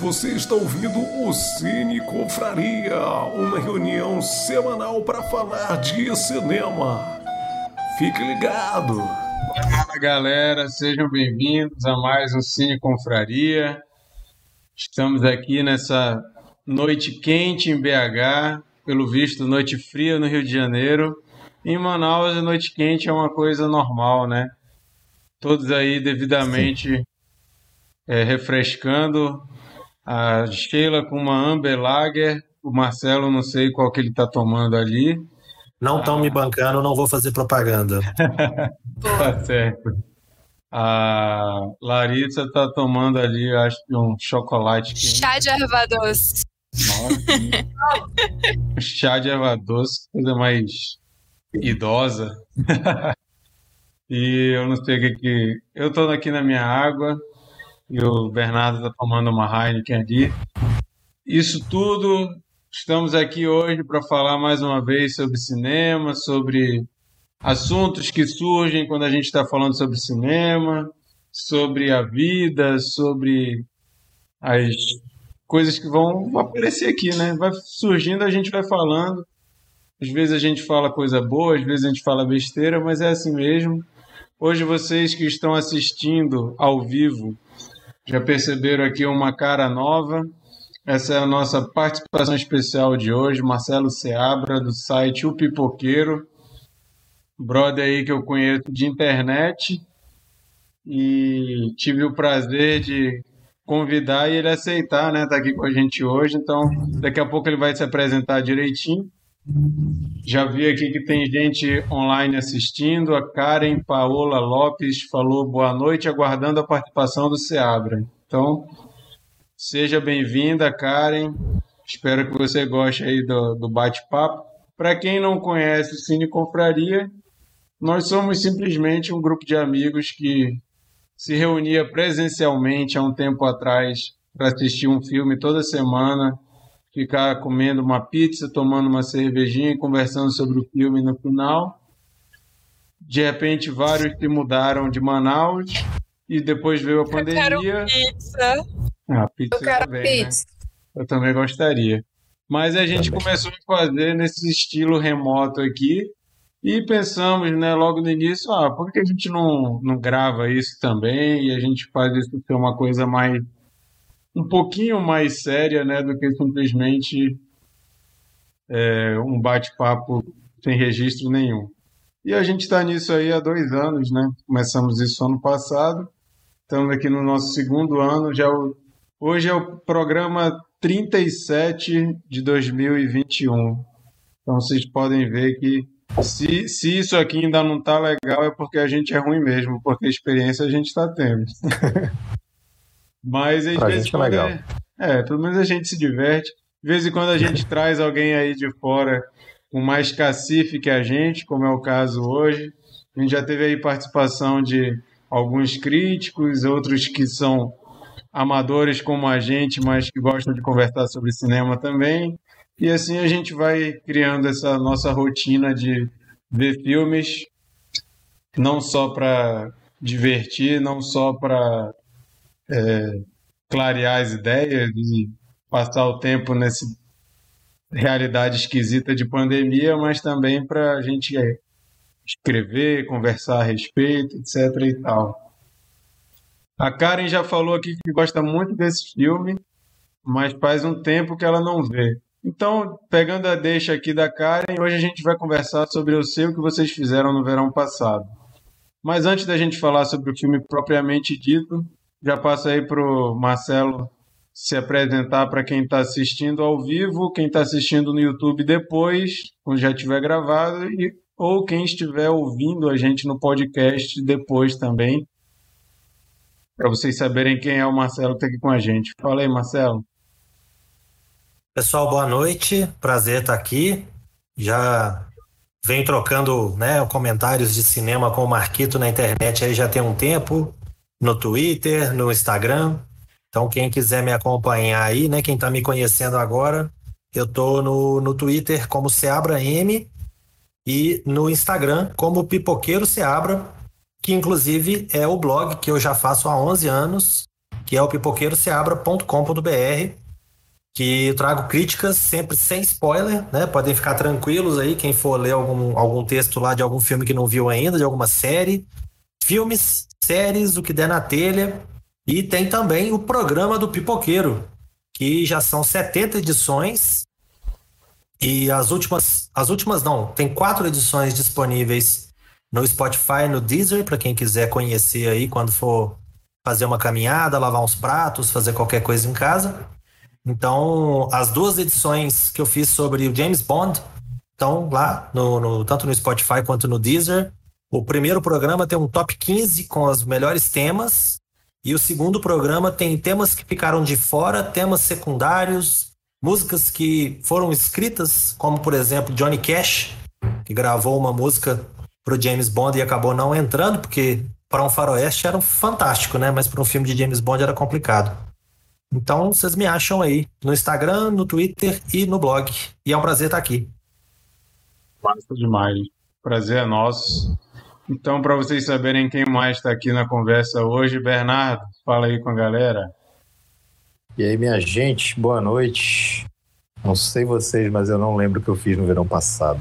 Você está ouvindo o Cine Confraria, uma reunião semanal para falar de cinema. Fique ligado! Fala galera, sejam bem-vindos a mais um Cine Confraria. Estamos aqui nessa noite quente em BH, pelo visto, noite fria no Rio de Janeiro. Em Manaus, a noite quente é uma coisa normal, né? Todos aí devidamente é, refrescando a Sheila com uma Amber Lager, o Marcelo não sei qual que ele está tomando ali. Não estão ah. me bancando, não vou fazer propaganda. tá certo. A Larissa está tomando ali, acho que um chocolate. Quente. Chá de erva doce. Nossa, chá de erva doce, coisa mais idosa. e eu não sei o que que. Eu estou aqui na minha água, e o Bernardo está tomando uma Heineken ali. Isso tudo, estamos aqui hoje para falar mais uma vez sobre cinema, sobre assuntos que surgem quando a gente está falando sobre cinema, sobre a vida, sobre as coisas que vão aparecer aqui, né? Vai surgindo, a gente vai falando. Às vezes a gente fala coisa boa, às vezes a gente fala besteira, mas é assim mesmo. Hoje vocês que estão assistindo ao vivo já perceberam aqui uma cara nova. Essa é a nossa participação especial de hoje, Marcelo Seabra, do site O Pipoqueiro, brother aí que eu conheço de internet e tive o prazer de convidar e ele aceitar, né, tá aqui com a gente hoje, então daqui a pouco ele vai se apresentar direitinho. Já vi aqui que tem gente online assistindo. A Karen Paola Lopes falou boa noite, aguardando a participação do Seabra. Então, seja bem-vinda, Karen. Espero que você goste aí do, do bate-papo. Para quem não conhece o Cine Confraria, nós somos simplesmente um grupo de amigos que se reunia presencialmente há um tempo atrás para assistir um filme toda semana ficar comendo uma pizza, tomando uma cervejinha e conversando sobre o filme no final. De repente, vários se mudaram de Manaus e depois veio a pandemia. Eu quero pizza. Ah, pizza Eu quero também, né? pizza. Né? Eu também gostaria. Mas a gente também. começou a fazer nesse estilo remoto aqui e pensamos, né, logo no início, ah, por que a gente não, não grava isso também e a gente faz isso ser uma coisa mais um pouquinho mais séria né, do que simplesmente é, um bate-papo sem registro nenhum. E a gente está nisso aí há dois anos, né? Começamos isso ano passado, estamos aqui no nosso segundo ano, já o, hoje é o programa 37 de 2021. Então vocês podem ver que se, se isso aqui ainda não está legal é porque a gente é ruim mesmo, porque a experiência a gente está tendo. Mas às pra vezes gente é legal. É, é, pelo menos a gente se diverte. De vez em quando a gente traz alguém aí de fora com mais cacife que a gente, como é o caso hoje. A gente já teve aí participação de alguns críticos, outros que são amadores como a gente, mas que gostam de conversar sobre cinema também. E assim a gente vai criando essa nossa rotina de ver filmes, não só para divertir, não só para é, clarear as ideias e passar o tempo nessa realidade esquisita de pandemia, mas também para a gente escrever, conversar a respeito, etc. e tal. A Karen já falou aqui que gosta muito desse filme, mas faz um tempo que ela não vê. Então, pegando a deixa aqui da Karen, hoje a gente vai conversar sobre o seu que vocês fizeram no verão passado. Mas antes da gente falar sobre o filme propriamente dito, já passo aí para o Marcelo se apresentar para quem está assistindo ao vivo, quem está assistindo no YouTube depois, quando já tiver gravado, e, ou quem estiver ouvindo a gente no podcast depois também, para vocês saberem quem é o Marcelo que está aqui com a gente. Fala aí, Marcelo. Pessoal, boa noite. Prazer estar aqui. Já venho trocando né, comentários de cinema com o Marquito na internet aí já tem um tempo no Twitter, no Instagram. Então, quem quiser me acompanhar aí, né? Quem está me conhecendo agora, eu tô no, no Twitter como Seabra M e no Instagram como Pipoqueiro Seabra, que inclusive é o blog que eu já faço há 11 anos, que é o pipoqueiroseabra.com.br, que trago críticas sempre sem spoiler, né? Podem ficar tranquilos aí, quem for ler algum, algum texto lá de algum filme que não viu ainda, de alguma série. Filmes, séries, o que der na telha. E tem também o programa do Pipoqueiro, que já são 70 edições. E as últimas, as últimas não, tem quatro edições disponíveis no Spotify, no Deezer, para quem quiser conhecer aí quando for fazer uma caminhada, lavar uns pratos, fazer qualquer coisa em casa. Então, as duas edições que eu fiz sobre o James Bond estão lá, no, no, tanto no Spotify quanto no Deezer. O primeiro programa tem um top 15 com os melhores temas, e o segundo programa tem temas que ficaram de fora, temas secundários, músicas que foram escritas, como por exemplo Johnny Cash, que gravou uma música para o James Bond e acabou não entrando, porque para um faroeste era um fantástico, né? Mas para um filme de James Bond era complicado. Então vocês me acham aí no Instagram, no Twitter e no blog. E é um prazer estar aqui. Massa demais. Prazer é nosso. Então, para vocês saberem quem mais está aqui na conversa hoje, Bernardo, fala aí com a galera. E aí, minha gente, boa noite. Não sei vocês, mas eu não lembro o que eu fiz no verão passado.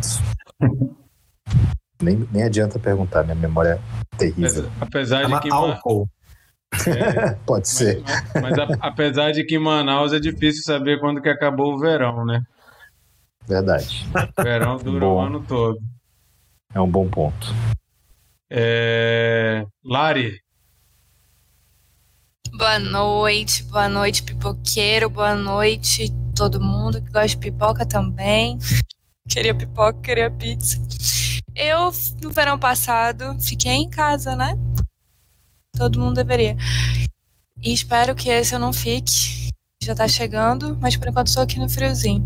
nem, nem adianta perguntar, minha memória é terrível. Apesar de que. Álcool. É, Pode ser. Mas, mas a, apesar de que em Manaus é difícil saber quando que acabou o verão, né? Verdade. O verão dura Bom. o ano todo. É um bom ponto. É... Lari, Boa noite, boa noite, pipoqueiro, boa noite, todo mundo que gosta de pipoca também. Queria pipoca, queria pizza. Eu, no verão passado, fiquei em casa, né? Todo mundo deveria. E espero que esse eu não fique. Já tá chegando, mas por enquanto estou aqui no friozinho.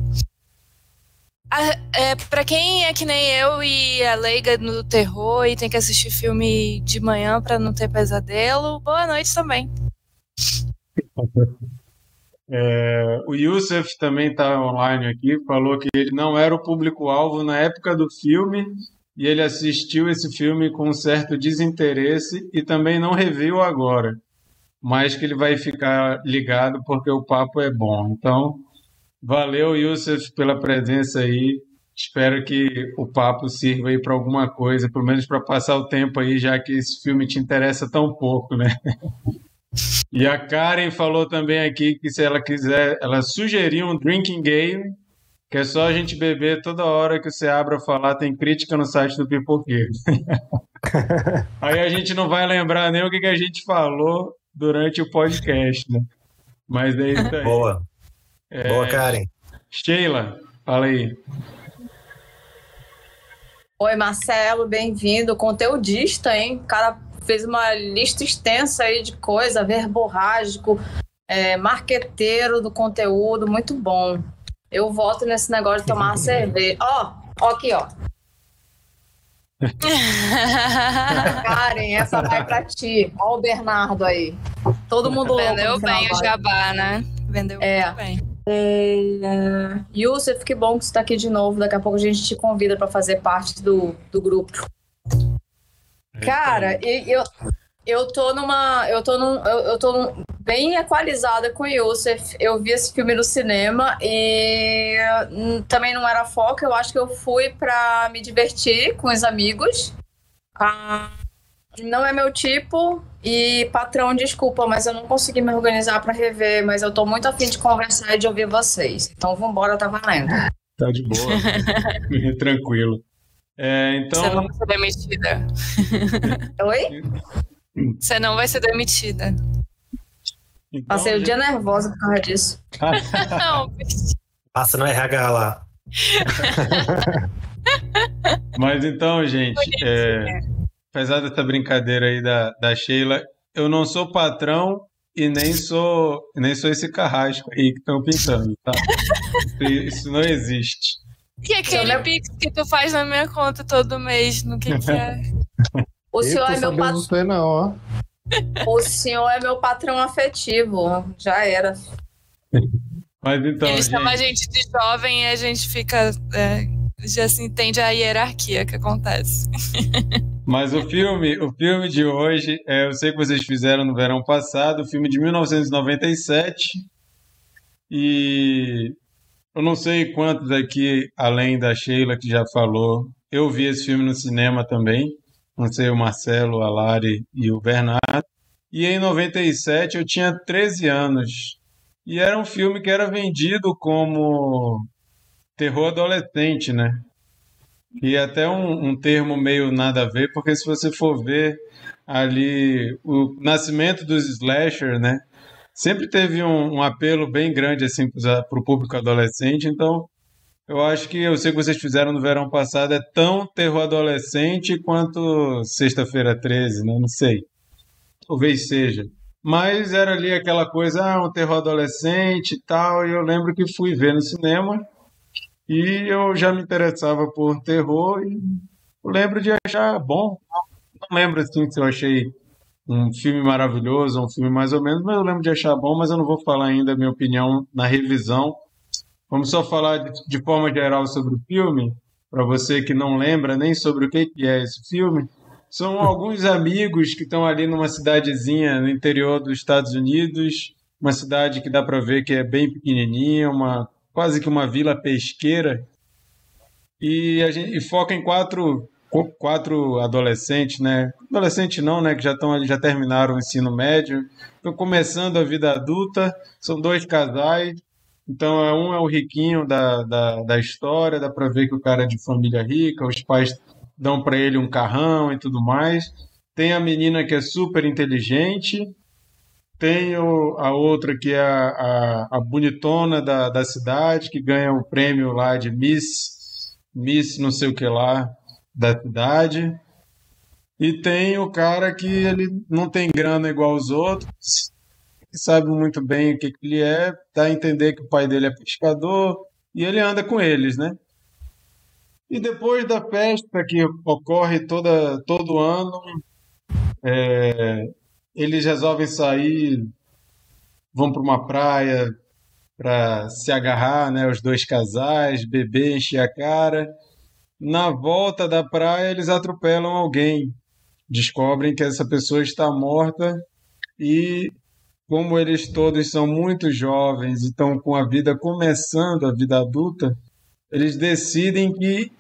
É, pra quem é que nem eu e é leiga no terror e tem que assistir filme de manhã pra não ter pesadelo, boa noite também. é, o Youssef também está online aqui, falou que ele não era o público-alvo na época do filme e ele assistiu esse filme com um certo desinteresse e também não reviu agora, mas que ele vai ficar ligado porque o papo é bom. Então, valeu, Youssef, pela presença aí. Espero que o papo sirva aí para alguma coisa, pelo menos para passar o tempo aí, já que esse filme te interessa tão pouco, né? E a Karen falou também aqui que se ela quiser, ela sugeriu um drinking game, que é só a gente beber toda hora que você abra falar, tem crítica no site do Pipoqueiro. Aí a gente não vai lembrar nem o que, que a gente falou durante o podcast, né? Mas daí tá aí. Boa. Boa, Karen. Sheila, fala aí. Oi, Marcelo, bem-vindo. Conteudista, hein? O cara fez uma lista extensa aí de coisa, verborrágico, é, marqueteiro do conteúdo, muito bom. Eu voto nesse negócio de tomar uma cerveja. Ó, ó aqui, ó. Karen, essa vai pra ti. Ó o Bernardo aí. Todo mundo louco Vendeu bem o jabá, né? Vendeu É. muito bem. É... Yusuf, que bom que você está aqui de novo. Daqui a pouco a gente te convida para fazer parte do, do grupo. Cara, e- eu, eu tô numa. Eu tô, num, eu, eu tô num- bem equalizada com o Yusuf. Eu vi esse filme no cinema e hum, também não era foco. Eu acho que eu fui para me divertir com os amigos. Ah, não é meu tipo. E, patrão, desculpa, mas eu não consegui me organizar para rever. Mas eu tô muito afim de conversar e de ouvir vocês. Então vambora, tá valendo. Tá de boa. Tranquilo. É, então, Você não vai ser demitida. Oi? Você não vai ser demitida. então, Passei o dia nervosa por causa disso. Não, bicho. Passa no RH lá. Mas então, gente, é, apesar dessa brincadeira aí da, da Sheila, eu não sou patrão e nem sou nem sou esse carrasco aí que estão pintando, tá? Isso não existe. E aquele pix que tu faz na minha conta todo mês, no que que é? O senhor, é meu sabendo pat... disso aí não, ó. o senhor é meu patrão afetivo. Já era. Mas então, Ele chama a gente, gente de jovem e a gente fica é, já se entende a hierarquia que acontece. Mas o filme, o filme de hoje, é, eu sei que vocês fizeram no verão passado, o filme de 1997. E eu não sei quantos aqui, além da Sheila que já falou, eu vi esse filme no cinema também. Não sei o Marcelo, a Lari e o Bernardo. E em 97 eu tinha 13 anos. E era um filme que era vendido como terror adolescente, né? E até um, um, termo meio nada a ver, porque se você for ver ali o nascimento dos slasher, né? Sempre teve um, um apelo bem grande assim para o público adolescente, então eu acho que eu sei que vocês fizeram no verão passado é tão terror adolescente quanto Sexta-feira 13, né? Não sei. Talvez seja. Mas era ali aquela coisa, ah, um terror adolescente e tal, e eu lembro que fui ver no cinema e eu já me interessava por terror e lembro de achar bom. Não lembro assim se eu achei um filme maravilhoso, um filme mais ou menos, mas eu lembro de achar bom, mas eu não vou falar ainda a minha opinião na revisão. Vamos só falar de, de forma geral sobre o filme, para você que não lembra nem sobre o que, que é esse filme. São alguns amigos que estão ali numa cidadezinha no interior dos Estados Unidos, uma cidade que dá para ver que é bem pequenininha, uma quase que uma vila pesqueira. E a gente e foca em quatro quatro adolescentes, né? Adolescente não, né? Que já estão já terminaram o ensino médio, estão começando a vida adulta. São dois casais. Então, é, um é o riquinho da, da, da história, dá para ver que o cara é de família rica, os pais dão para ele um carrão e tudo mais. Tem a menina que é super inteligente, tem a outra que é a, a, a, bonitona da, da cidade, que ganha o prêmio lá de Miss, Miss não sei o que lá da cidade. E tem o cara que ele não tem grana igual os outros, que sabe muito bem o que, que ele é, dá a entender que o pai dele é pescador, e ele anda com eles, né? E depois da festa que ocorre toda, todo ano, é, eles resolvem sair, vão para uma praia para se agarrar, né, os dois casais, beber, encher a cara. Na volta da praia, eles atropelam alguém, descobrem que essa pessoa está morta e como eles todos são muito jovens e estão com a vida começando, a vida adulta, eles decidem que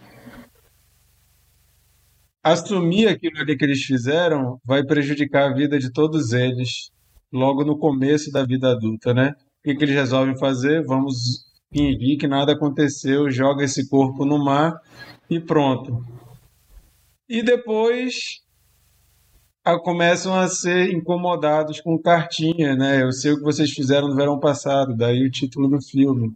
assumir aquilo ali que eles fizeram vai prejudicar a vida de todos eles logo no começo da vida adulta, né? O que, que eles resolvem fazer? Vamos fingir que nada aconteceu, joga esse corpo no mar e pronto. E depois a, começam a ser incomodados com cartinha, né? Eu sei o que vocês fizeram no verão passado, daí o título do filme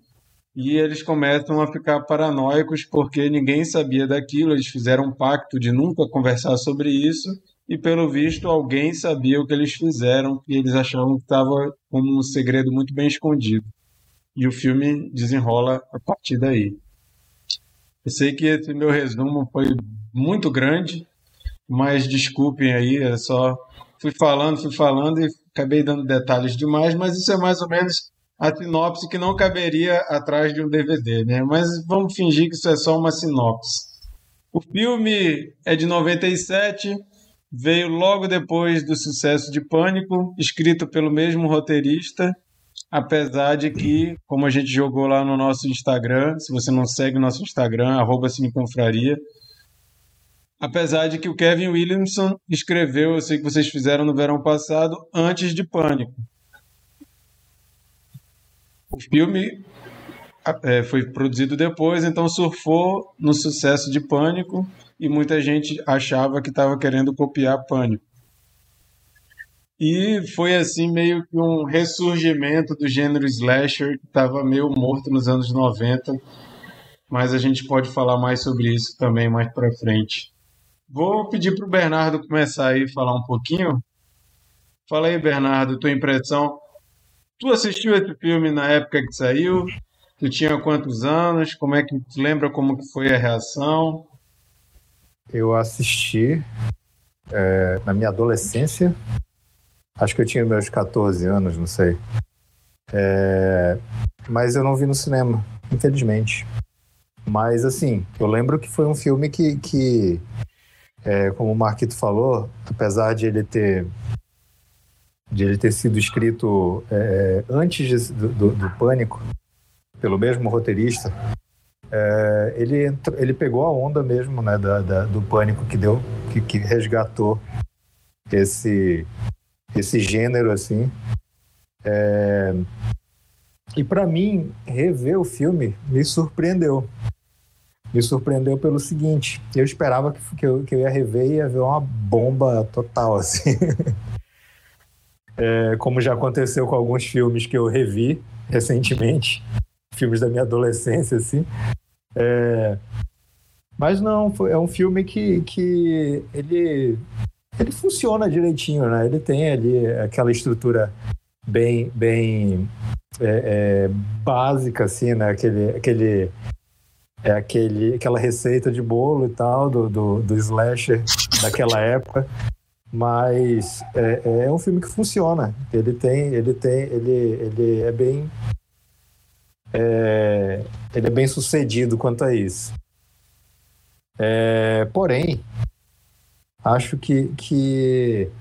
e eles começam a ficar paranoicos porque ninguém sabia daquilo, eles fizeram um pacto de nunca conversar sobre isso e pelo visto alguém sabia o que eles fizeram e eles achavam que estava como um segredo muito bem escondido. E o filme desenrola a partir daí. Eu sei que esse meu resumo foi muito grande, mas desculpem aí, é só fui falando, fui falando e acabei dando detalhes demais, mas isso é mais ou menos a sinopse que não caberia atrás de um DVD, né? Mas vamos fingir que isso é só uma sinopse. O filme é de 97, veio logo depois do sucesso de Pânico, escrito pelo mesmo roteirista, apesar de que, como a gente jogou lá no nosso Instagram, se você não segue o nosso Instagram, arroba apesar de que o Kevin Williamson escreveu, eu sei que vocês fizeram no verão passado, antes de Pânico. O filme é, foi produzido depois, então surfou no sucesso de Pânico e muita gente achava que estava querendo copiar Pânico. E foi assim meio que um ressurgimento do gênero slasher que estava meio morto nos anos 90, mas a gente pode falar mais sobre isso também mais para frente. Vou pedir para o Bernardo começar aí falar um pouquinho. Fala aí, Bernardo, tua impressão Tu assistiu esse filme na época que saiu? Tu tinha quantos anos? Como é que tu lembra como que foi a reação? Eu assisti é, na minha adolescência. Acho que eu tinha meus 14 anos, não sei. É, mas eu não vi no cinema, infelizmente. Mas, assim, eu lembro que foi um filme que, que é, como o Marquito falou, apesar de ele ter de ele ter sido escrito é, antes de, do, do, Pânico, pelo mesmo roteirista, é, ele, ele pegou a onda mesmo né, da, da, do Pânico que deu, que, que resgatou esse, esse gênero assim. É, e para mim, rever o filme me surpreendeu. Me surpreendeu pelo seguinte: eu esperava que, que, eu, que eu ia rever e ia ver uma bomba total, assim. É, como já aconteceu com alguns filmes que eu revi recentemente, filmes da minha adolescência, assim. É, mas não, é um filme que, que ele, ele funciona direitinho, né? Ele tem ali aquela estrutura bem, bem é, é, básica, assim, né? Aquele, aquele, é aquele, aquela receita de bolo e tal do, do, do slasher daquela época mas é, é, um filme que funciona. Ele tem, ele tem, ele, ele é bem, é, ele é bem sucedido quanto a isso. É, porém, acho que que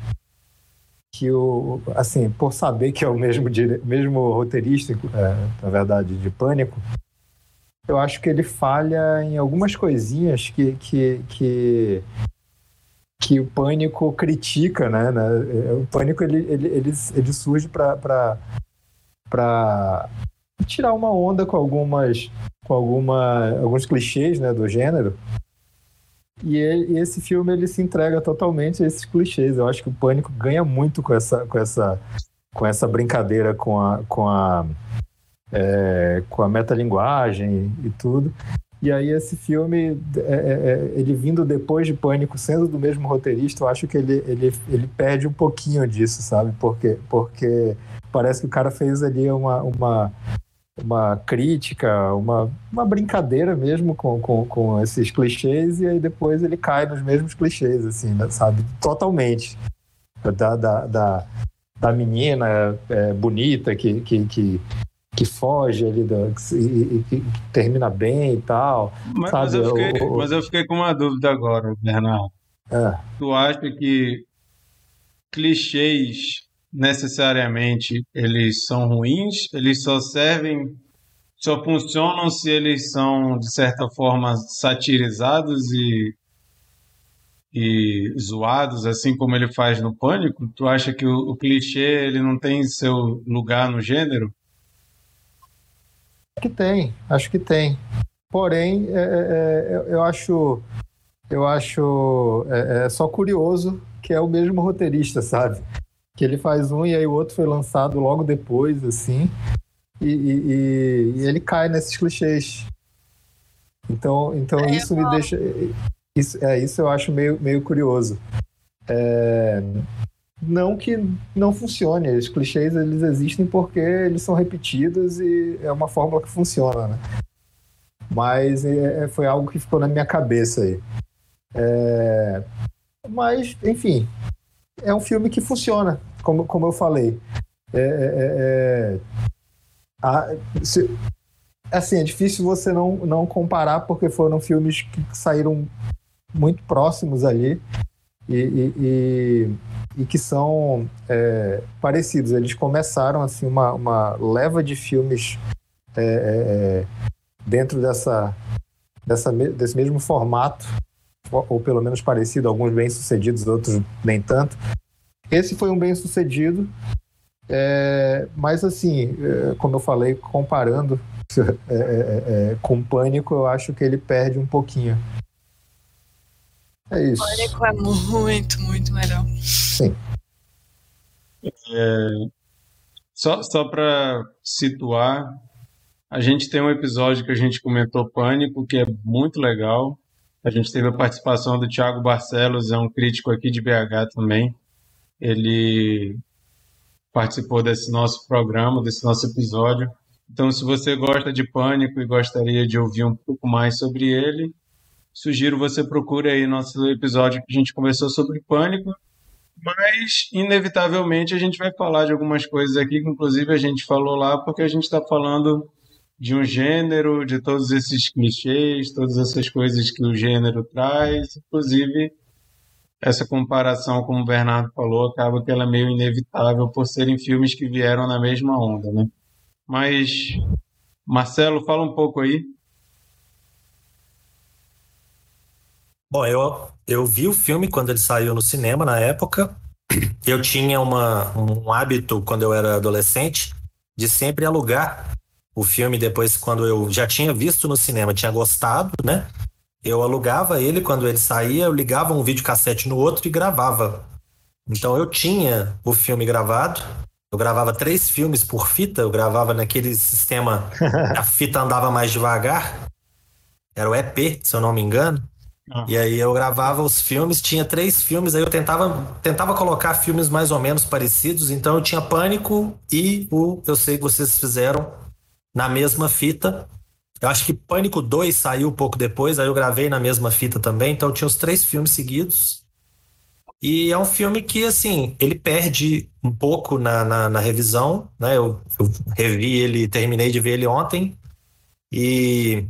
que o assim por saber que é o mesmo mesmo roteirista, é, na verdade, de Pânico, eu acho que ele falha em algumas coisinhas que que, que que o pânico critica, né? né? O pânico ele, ele, ele, ele surge para tirar uma onda com algumas com alguma, alguns clichês né, do gênero. E, ele, e, esse filme ele se entrega totalmente a esses clichês. Eu acho que o Pânico ganha muito com essa, com essa, com essa brincadeira com a, com a, é, com a metalinguagem e tudo. E aí esse filme, é, é, é, ele vindo depois de Pânico, sendo do mesmo roteirista, eu acho que ele, ele, ele perde um pouquinho disso, sabe? Porque, porque parece que o cara fez ali uma, uma, uma crítica, uma, uma brincadeira mesmo com, com, com esses clichês, e aí depois ele cai nos mesmos clichês, assim, né? sabe? Totalmente. Da, da, da, da menina é, bonita que, que, que que foge ali da, e, e, termina bem e tal. Mas, mas, eu fiquei, o, mas, eu fiquei, com uma dúvida agora, Bernardo. É. Tu acha que clichês necessariamente eles são ruins? Eles só servem, só funcionam se eles são de certa forma satirizados e e zoados, assim como ele faz no Pânico? Tu acha que o, o clichê ele não tem seu lugar no gênero? Que tem, acho que tem. Porém, é, é, é eu acho, eu acho é, é, só curioso que é o mesmo roteirista, sabe? Que ele faz um e aí o outro foi lançado logo depois, assim, e, e, e ele cai nesses clichês. Então, então é, isso me deixa, isso, é isso eu acho meio, meio curioso. É, não que não funcione. Os clichês eles existem porque eles são repetidos e é uma fórmula que funciona, né? Mas é, é, foi algo que ficou na minha cabeça aí. É... Mas, enfim, é um filme que funciona, como, como eu falei. É, é, é, a, se, assim, é difícil você não, não comparar porque foram filmes que saíram muito próximos ali. E, e, e, e que são é, parecidos. Eles começaram assim uma, uma leva de filmes é, é, é, dentro dessa, dessa, desse mesmo formato, ou pelo menos parecido, alguns bem sucedidos, outros nem tanto. Esse foi um bem sucedido, é, mas assim, é, como eu falei, comparando com Pânico, eu acho que ele perde um pouquinho. É isso. Pânico é muito, muito melhor. Sim. É, só só para situar, a gente tem um episódio que a gente comentou Pânico, que é muito legal. A gente teve a participação do Thiago Barcelos, é um crítico aqui de BH também. Ele participou desse nosso programa, desse nosso episódio. Então, se você gosta de Pânico e gostaria de ouvir um pouco mais sobre ele, sugiro você procure aí nosso episódio que a gente conversou sobre pânico. Mas, inevitavelmente, a gente vai falar de algumas coisas aqui, que inclusive a gente falou lá, porque a gente está falando de um gênero, de todos esses clichês, todas essas coisas que o gênero traz, inclusive essa comparação, como o Bernardo falou, acaba que ela é meio inevitável por serem filmes que vieram na mesma onda, né? Mas, Marcelo, fala um pouco aí. Bom, eu, eu vi o filme quando ele saiu no cinema na época. Eu tinha uma, um hábito, quando eu era adolescente, de sempre alugar o filme depois, quando eu já tinha visto no cinema, tinha gostado, né? Eu alugava ele quando ele saía, eu ligava um videocassete no outro e gravava. Então eu tinha o filme gravado. Eu gravava três filmes por fita, eu gravava naquele sistema, a fita andava mais devagar. Era o EP, se eu não me engano. Ah. E aí eu gravava os filmes, tinha três filmes, aí eu tentava, tentava colocar filmes mais ou menos parecidos, então eu tinha Pânico e o Eu Sei Que Vocês Fizeram na mesma fita. Eu acho que Pânico 2 saiu um pouco depois, aí eu gravei na mesma fita também, então eu tinha os três filmes seguidos. E é um filme que, assim, ele perde um pouco na, na, na revisão, né? Eu, eu revi ele, terminei de ver ele ontem, e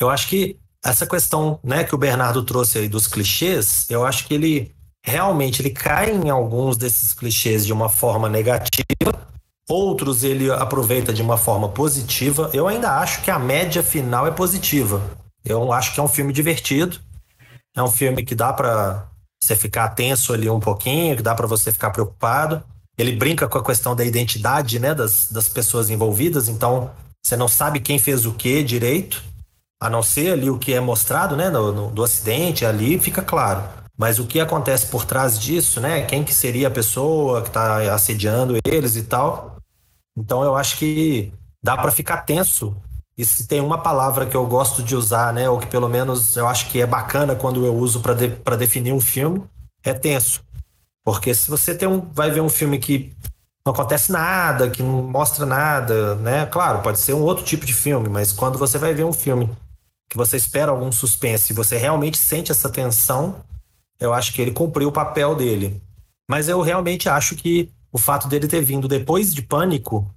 eu acho que essa questão, né, que o Bernardo trouxe aí dos clichês, eu acho que ele realmente ele cai em alguns desses clichês de uma forma negativa, outros ele aproveita de uma forma positiva. Eu ainda acho que a média final é positiva. Eu acho que é um filme divertido, é um filme que dá para você ficar tenso ali um pouquinho, que dá para você ficar preocupado. Ele brinca com a questão da identidade, né, das, das pessoas envolvidas, então você não sabe quem fez o que direito a não ser ali o que é mostrado, né, no, no, do acidente, ali fica claro. Mas o que acontece por trás disso, né? Quem que seria a pessoa que está assediando eles e tal. Então eu acho que dá para ficar tenso. E se tem uma palavra que eu gosto de usar, né, ou que pelo menos eu acho que é bacana quando eu uso para de, definir um filme, é tenso. Porque se você tem um, vai ver um filme que não acontece nada, que não mostra nada, né? Claro, pode ser um outro tipo de filme, mas quando você vai ver um filme que você espera algum suspense você realmente sente essa tensão, eu acho que ele cumpriu o papel dele. Mas eu realmente acho que o fato dele ter vindo depois de Pânico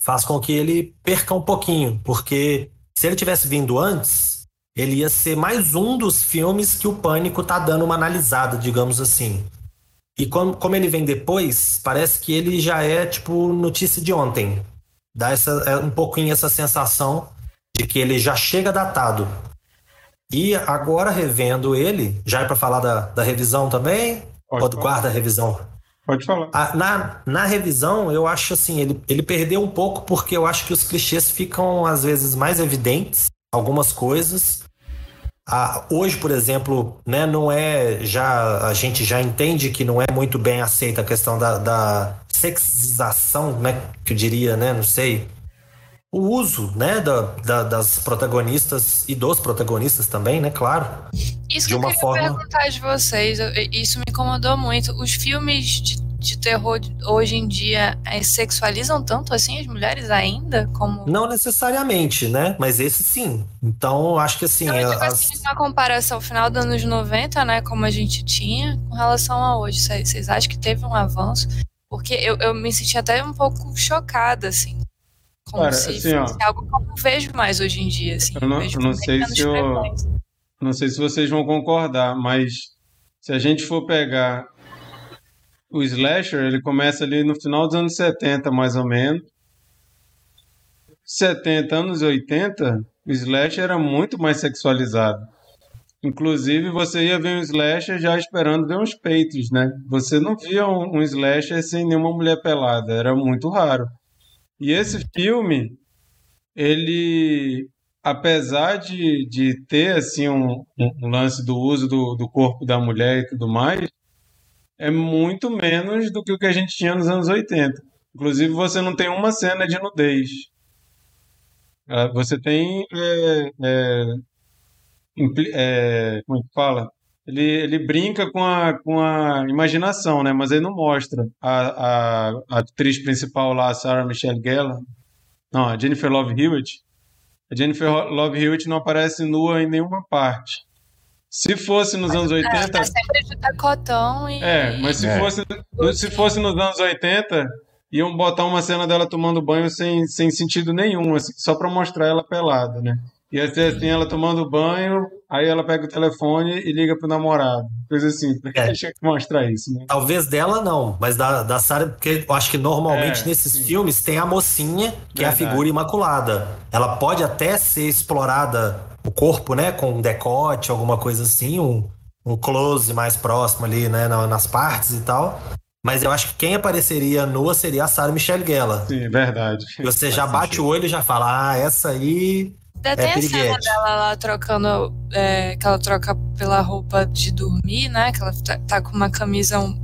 faz com que ele perca um pouquinho, porque se ele tivesse vindo antes, ele ia ser mais um dos filmes que o Pânico tá dando uma analisada, digamos assim. E como, como ele vem depois, parece que ele já é tipo notícia de ontem. Dá essa, é um pouquinho essa sensação de que ele já chega datado. E agora, revendo ele, já é para falar da, da revisão também? Pode Ou do guarda revisão? Pode falar. Ah, na, na revisão, eu acho assim, ele, ele perdeu um pouco porque eu acho que os clichês ficam, às vezes, mais evidentes, algumas coisas. Ah, hoje, por exemplo, né, não é já a gente já entende que não é muito bem aceita a questão da, da sexização, né, que eu diria, né, não sei, o uso, né, da, da, das protagonistas e dos protagonistas também, né, claro. Isso de que uma eu queria forma... perguntar de vocês, isso me incomodou muito. Os filmes de, de terror hoje em dia é, sexualizam tanto assim as mulheres ainda? como Não necessariamente, né, mas esse sim. Então, acho que assim... Então, as... assim uma comparação final dos anos 90, né, como a gente tinha, com relação a hoje, vocês acham que teve um avanço? Porque eu, eu me senti até um pouco chocada, assim, como Cara, se assim, ó, algo que eu não vejo mais hoje em dia. Assim, eu não, eu não sei se eu, não sei se vocês vão concordar, mas se a gente for pegar o slasher, ele começa ali no final dos anos 70, mais ou menos. 70 anos 80, o slasher era muito mais sexualizado. Inclusive, você ia ver um slasher já esperando ver uns peitos, né? Você não via um, um slasher sem nenhuma mulher pelada, era muito raro. E esse filme, ele, apesar de, de ter assim um, um lance do uso do, do corpo da mulher e tudo mais, é muito menos do que o que a gente tinha nos anos 80. Inclusive, você não tem uma cena de nudez. Ah, você tem. É, é, é, como é que fala? Ele, ele brinca com a, com a imaginação, né? Mas ele não mostra. A, a, a atriz principal lá, a Sarah Michelle Gellar, não, a Jennifer Love Hewitt, a Jennifer Love Hewitt não aparece nua em nenhuma parte. Se fosse nos anos 80. Ela tá sempre de e. É, mas se, é. Fosse, se fosse nos anos 80, iam botar uma cena dela tomando banho sem, sem sentido nenhum, assim, só para mostrar ela pelada, né? Ia ser assim, ela tomando banho, aí ela pega o telefone e liga pro namorado. Coisa assim, pra que É. mostrar isso, né? Talvez dela não, mas da, da Sarah, porque eu acho que normalmente É, nesses sim. filmes tem a mocinha, que é a Verdade. figura imaculada. Ela pode até ser explorada, o corpo, né, com um decote, alguma coisa assim, um, um close mais próximo ali, né, na- nas partes e tal. Mas eu acho que quem apareceria nua seria a Sarah Michelle Gellar. Sim, verdade. E Você já bate o olho e já fala, ah, essa aí Ainda tem a cena dela lá trocando, é, que ela troca pela roupa de dormir, né? Que ela tá, tá com uma camisa um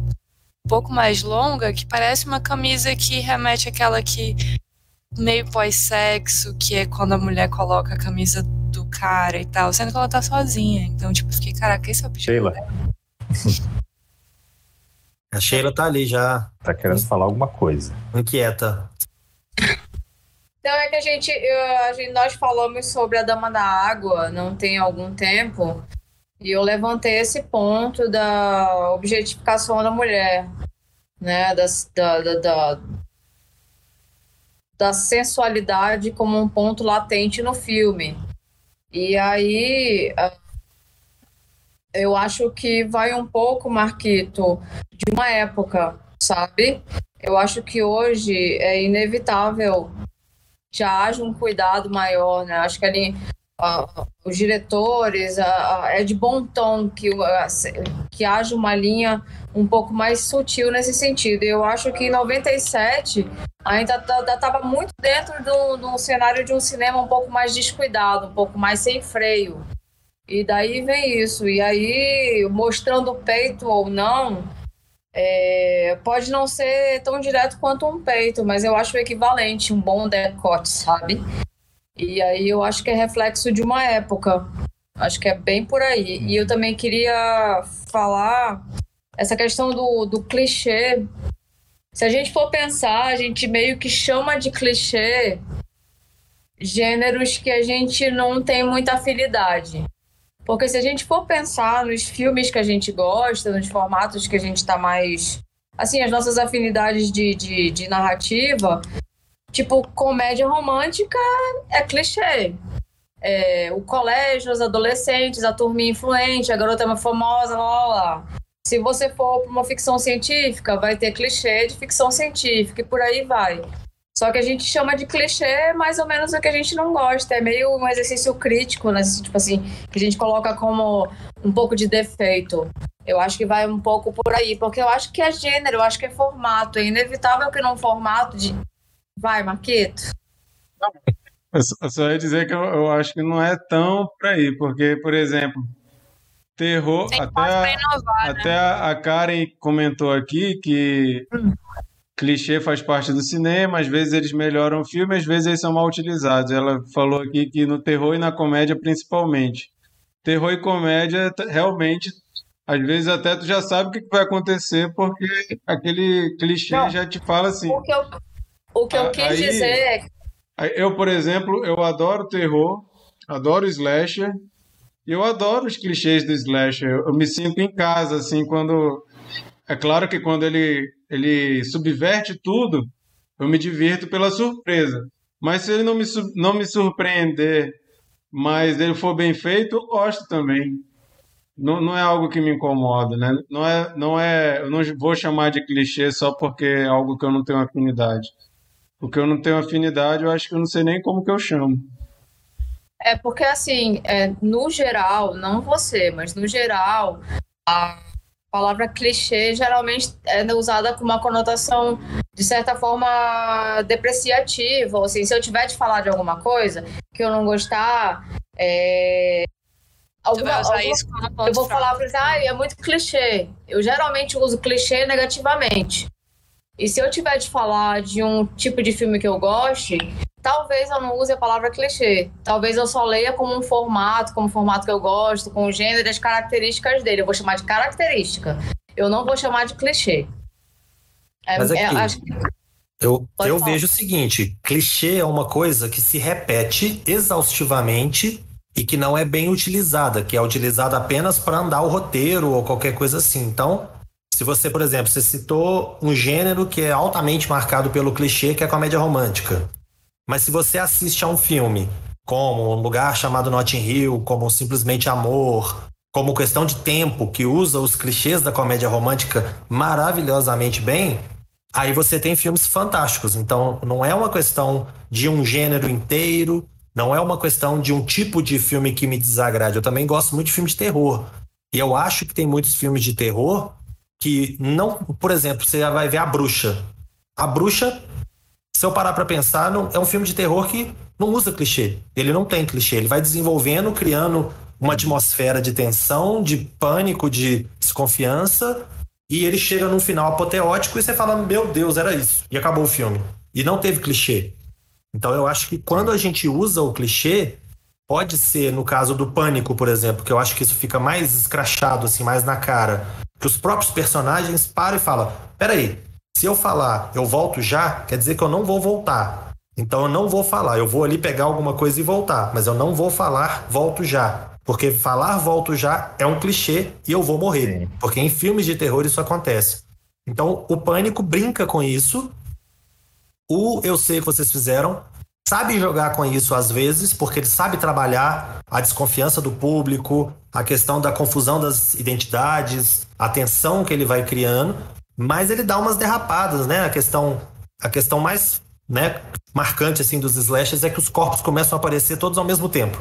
pouco mais longa, que parece uma camisa que remete àquela que meio pós-sexo, que é quando a mulher coloca a camisa do cara e tal, sendo que ela tá sozinha. Então, tipo, eu fiquei, caraca, esse é o bicho. Sheila, a Sheila tá ali já tá querendo falar alguma coisa. inquieta. Então é que a gente, eu- a gente, nós falamos sobre a Dama da Água não tem algum tempo e eu levantei esse ponto da objetificação da mulher, né, da, da, da, da sensualidade como um ponto latente no filme. E aí eu acho que vai um pouco, Marquito, de uma época, sabe? Eu acho que hoje é inevitável já haja um cuidado maior, né? Acho que ali ah, os diretores ah, ah, é de bom tom que, que haja uma linha um pouco mais sutil nesse sentido. Eu acho que em 97 ainda estava muito dentro do cenário de um cinema um pouco mais descuidado, um pouco mais sem freio. E daí vem isso. E aí, mostrando o peito ou não, é, pode não ser tão direto quanto um peito, mas eu acho equivalente, um bom decote, sabe? E aí eu acho que é reflexo de uma época. Acho que é bem por aí. E eu também queria falar essa questão do, do clichê. Se a gente for pensar, a gente meio que chama de clichê gêneros que a gente não tem muita afinidade. Porque se a gente for pensar nos filmes que a gente gosta, nos formatos que a gente tá mais. Assim, as nossas afinidades de, de, de narrativa, tipo, comédia romântica é clichê. É, o colégio, os adolescentes, a turminha influente, a garota mais famosa, lá, lá. Se você for para uma ficção científica, vai ter clichê de ficção científica e por aí vai. Só que a gente chama de clichê mais ou menos o que a gente não gosta. É meio um exercício crítico, né? Tipo assim, que a gente coloca como um pouco de defeito. Eu acho que vai um pouco por aí, porque eu acho que é gênero, eu acho que é formato. É inevitável que num formato de. Vai, Marquito. Eu só- ia dizer que eu, eu acho que não é tão por aí, porque, por exemplo, terror, Tem até a, inovar, né? até a a Karen comentou aqui que clichê faz parte do cinema, às vezes eles melhoram o filme, às vezes eles são mal utilizados. Ela falou aqui que no terror e na comédia principalmente. Terror e comédia, realmente, às vezes até tu já sabe o que vai acontecer, porque aquele clichê Não. já te fala assim. O que eu, o que eu quis aí- dizer é Eu, por exemplo, eu adoro terror, adoro slasher, e eu adoro os clichês do slasher. Eu, eu me sinto em casa, assim, quando... É claro que quando ele, ele subverte tudo, eu me divirto pela surpresa. Mas se ele não me, não me surpreender, mas ele for bem feito, eu gosto também. Não, não é algo que me incomoda, né? Não é, não é, eu não vou chamar de clichê só porque é algo que eu não tenho afinidade. Porque eu não tenho afinidade, eu acho que eu não sei nem como que eu chamo. É porque, assim, é, no geral, não você, mas no geral, a palavra clichê geralmente é usada com uma conotação, de certa forma, depreciativa. Ou assim, se eu tiver de falar de alguma coisa que eu não gostar, é, alguma, alguma- eu vou falar você, ah, é muito clichê. Eu geralmente uso clichê negativamente. E se eu tiver de falar de um tipo de filme que eu goste, talvez eu não use a palavra clichê. Talvez eu só leia como um formato, como um formato que eu gosto, com o gênero e as características dele. Eu vou chamar de característica. Eu não vou chamar de clichê. É, Mas é, aqui- acho que- Eu, Pode eu falar. vejo o seguinte: clichê é uma coisa que se repete exaustivamente e que não é bem utilizada, que é utilizada apenas para andar o roteiro ou qualquer coisa assim. Então, Se você, por exemplo, você citou um gênero que é altamente marcado pelo clichê, que é a comédia romântica. Mas se você assiste a um filme como Um Lugar Chamado Notting Hill, como Simplesmente Amor, como Questão de Tempo, que usa os clichês da comédia romântica maravilhosamente bem, aí você tem filmes fantásticos. Então, não é uma questão de um gênero inteiro, não é uma questão de um tipo de filme que me desagrade. Eu também gosto muito de filme de terror. E eu acho que tem muitos filmes de terror que não. Por exemplo, você vai ver A Bruxa. A Bruxa, se eu parar para pensar, não, é um filme de terror que não usa clichê. Ele não tem clichê. Ele vai desenvolvendo, criando uma atmosfera de tensão, de pânico, de desconfiança. E ele chega num final apoteótico e você fala: Meu Deus, era isso. E acabou o filme. E não teve clichê. Então eu acho que quando a gente usa o clichê, pode ser no caso do pânico, por exemplo, que eu acho que isso fica mais escrachado, assim, mais na cara. Que os próprios personagens param e falam: Peraí, se eu falar eu volto já, quer dizer que eu não vou voltar. Então eu não vou falar, eu vou ali pegar alguma coisa e voltar, mas eu não vou falar volto já. Porque falar volto já é um clichê e eu vou morrer. Sim. Porque em filmes de terror isso acontece. Então o pânico brinca com isso. O eu sei que vocês fizeram sabe jogar com isso às vezes, porque ele sabe trabalhar a desconfiança do público, a questão da confusão das identidades, a tensão que ele vai criando, mas ele dá umas derrapadas, né? A questão, a questão mais né, marcante assim dos slashes é que os corpos começam a aparecer todos ao mesmo tempo.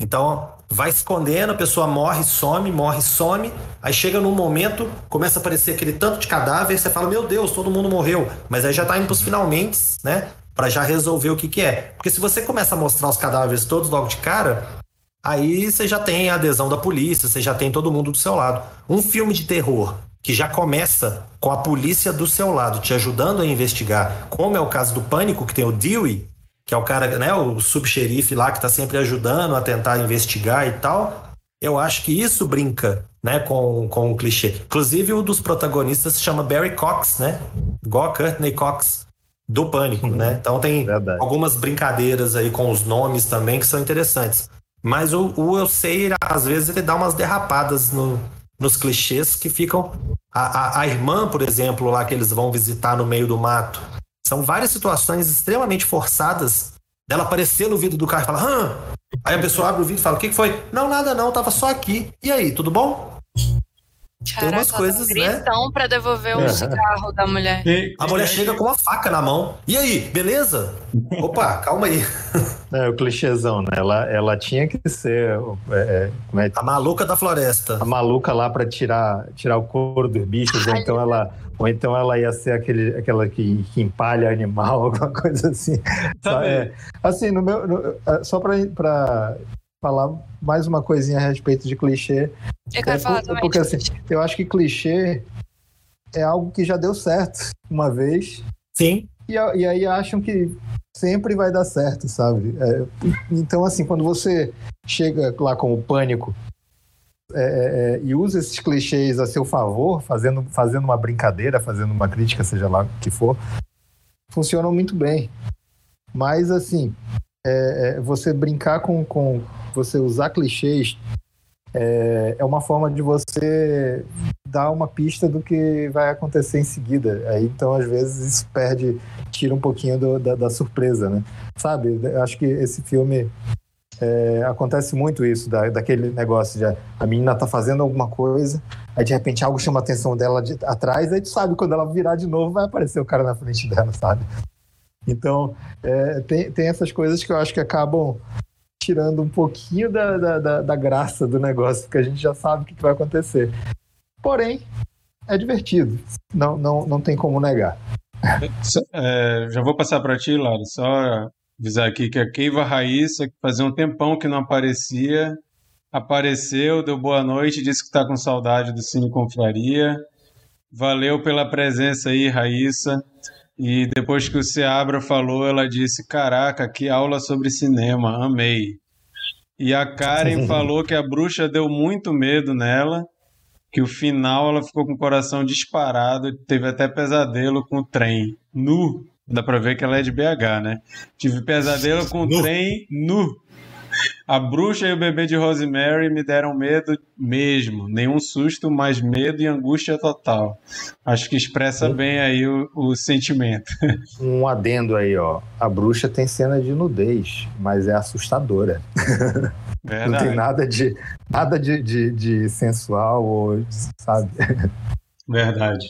Então, vai escondendo, a pessoa morre, some, morre, some. Aí chega num momento, começa a aparecer aquele tanto de cadáver, você fala, meu Deus, todo mundo morreu. Mas aí já tá indo pros finalmente, né? Pra já resolver o que que é. Porque se você começa a mostrar os cadáveres todos logo de cara, aí você já tem a adesão da polícia, você já tem todo mundo do seu lado. Um filme de terror que já começa com a polícia do seu lado, te ajudando a investigar, como é o caso do Pânico, que tem o Dewey, que é o cara, né, o subxerife lá que está sempre ajudando a tentar investigar e tal. Eu acho que isso brinca, né, com, com o clichê. Inclusive, um dos protagonistas se chama Barry Cox, né? Igual Courtney Cox do Pânico, né? Então tem Verdade. algumas brincadeiras aí com os nomes também que são interessantes. Mas o, o eu sei, às vezes, ele dá umas derrapadas no, nos clichês que ficam. A, a, a, irmã, por exemplo, lá que eles vão visitar no meio do mato. São várias situações extremamente forçadas dela aparecer no vidro do carro e falar: Hã? Aí a pessoa abre o vidro e fala: O que, que foi? Não, nada não, tava só aqui. E aí, tudo bom? Caraca, tem umas coisas, um né? pra devolver o um cigarro da mulher. A mulher chega com uma faca na mão. E aí, beleza? Opa, calma aí. É, o clichêzão, né? Ela, ela tinha que ser. É, é, é? A maluca da floresta. A maluca lá pra tirar, tirar o couro dos bichos, ou então ela. Ou então ela ia ser aquele, aquela que, que empalha animal, alguma coisa assim. Tá é, assim, no meu. No, é, só pra, pra falar mais uma coisinha a respeito de clichê. Eu quero é, falar também. Porque assim, eu acho que clichê é algo que já deu certo uma vez. Sim. E, e aí acham que sempre vai dar certo, sabe? É, então, assim, quando você chega lá com o pânico é, é, é, e usa esses clichês a seu favor, fazendo, fazendo uma brincadeira, fazendo uma crítica, seja lá o que for, funcionam muito bem. Mas, assim, é, é, você brincar com, com. Você usar clichês é, é uma forma de você dar uma pista do que vai acontecer em seguida. Aí, então, às vezes, isso perde, tira um pouquinho do, da, da, surpresa, né? Sabe? Acho que esse filme é, acontece muito isso, da, daquele negócio de a menina tá fazendo alguma coisa, aí de repente algo chama a atenção dela de, atrás, aí tu sabe, quando ela virar de novo, vai aparecer o cara na frente dela, sabe? Então, é, tem, tem essas coisas que eu acho que acabam tirando um pouquinho da, da, da, da graça do negócio, porque a gente já sabe o que vai acontecer. Porém, é divertido. Não, não, não tem como negar. É, já vou passar para ti, Lara. Só avisar aqui que a Keiva Raíssa, que fazia um tempão que não aparecia, apareceu, deu boa noite, disse que está com saudade do Cine Confraria. Valeu pela presença aí, Raíssa. E depois que o Seabra falou, ela disse: Caraca, que aula sobre cinema, amei. E a Karen falou que a bruxa deu muito medo nela, que o final ela ficou com o coração disparado, teve até pesadelo com o trem. Nu. Dá pra ver que ela é de BH, né? Tive pesadelo com o trem nu. A bruxa e o bebê de Rosemary me deram medo mesmo. Nenhum susto, mas medo e angústia total. Acho que expressa bem aí o, o sentimento. Um adendo aí, ó. A bruxa tem cena de nudez, mas é assustadora. Verdade. Não tem nada de nada de, de, de sensual ou sabe? Verdade.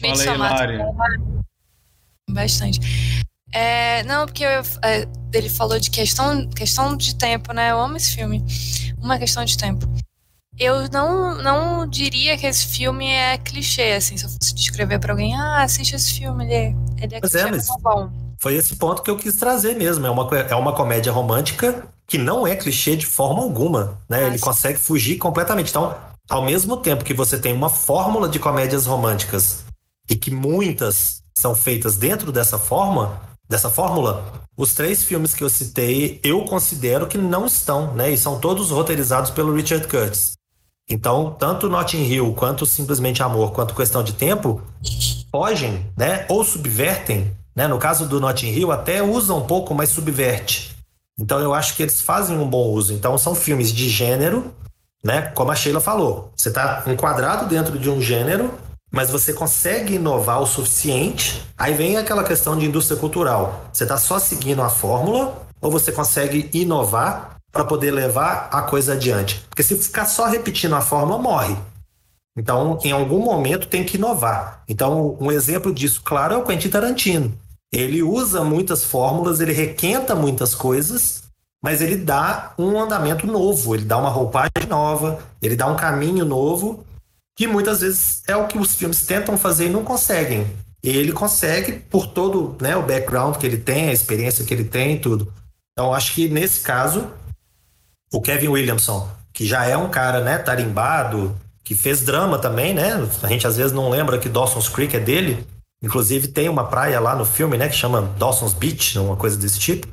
Fala aí, Lari. Bastante. É, não, porque eu, é, ele falou de questão, questão de tempo, né? Eu amo esse filme. Uma questão de tempo. Eu não, não diria que esse filme é clichê, assim, se eu fosse descrever pra alguém, ah, assiste esse filme, ele, é, ele é Pois clichê, é, mas é bom. Foi esse ponto que eu quis trazer mesmo. É uma, é uma comédia romântica que não é clichê de forma alguma, né? Ah, Ele sim. consegue fugir completamente. Então, ao mesmo tempo que você tem uma fórmula de comédias românticas e que muitas são feitas dentro dessa forma, dessa fórmula, os três filmes que eu citei, eu considero que não estão, né? E são todos roteirizados pelo Richard Curtis. Então, tanto Notting Hill quanto Simplesmente Amor, quanto Questão de Tempo, fogem, né? Ou subvertem, né? No caso do Notting Hill, até usa um pouco, mas subverte. Então, eu acho que eles fazem um bom uso. Então, são filmes de gênero, né? Como a Sheila falou, você está enquadrado dentro de um gênero, mas você consegue inovar o suficiente. Aí vem aquela questão de indústria cultural. Você está só seguindo a fórmula ou você consegue inovar para poder levar a coisa adiante? Porque se ficar só repetindo a fórmula, morre. Então, em algum momento tem que inovar. Então, um exemplo disso, claro, é o Quentin Tarantino. Ele usa muitas fórmulas, ele requenta muitas coisas, mas ele dá um andamento novo, ele dá uma roupagem nova, ele dá um caminho novo, que muitas vezes é o que os filmes tentam fazer e não conseguem. Ele consegue por todo né, o background que ele tem, a experiência que ele tem e tudo. Então, acho que nesse caso, o Kevin Williamson, que já é um cara né, tarimbado, que fez drama também, né? A gente às vezes não lembra que Dawson's Creek é dele. Inclusive tem uma praia lá no filme, né, que chama Dawson's Beach, uma coisa desse tipo.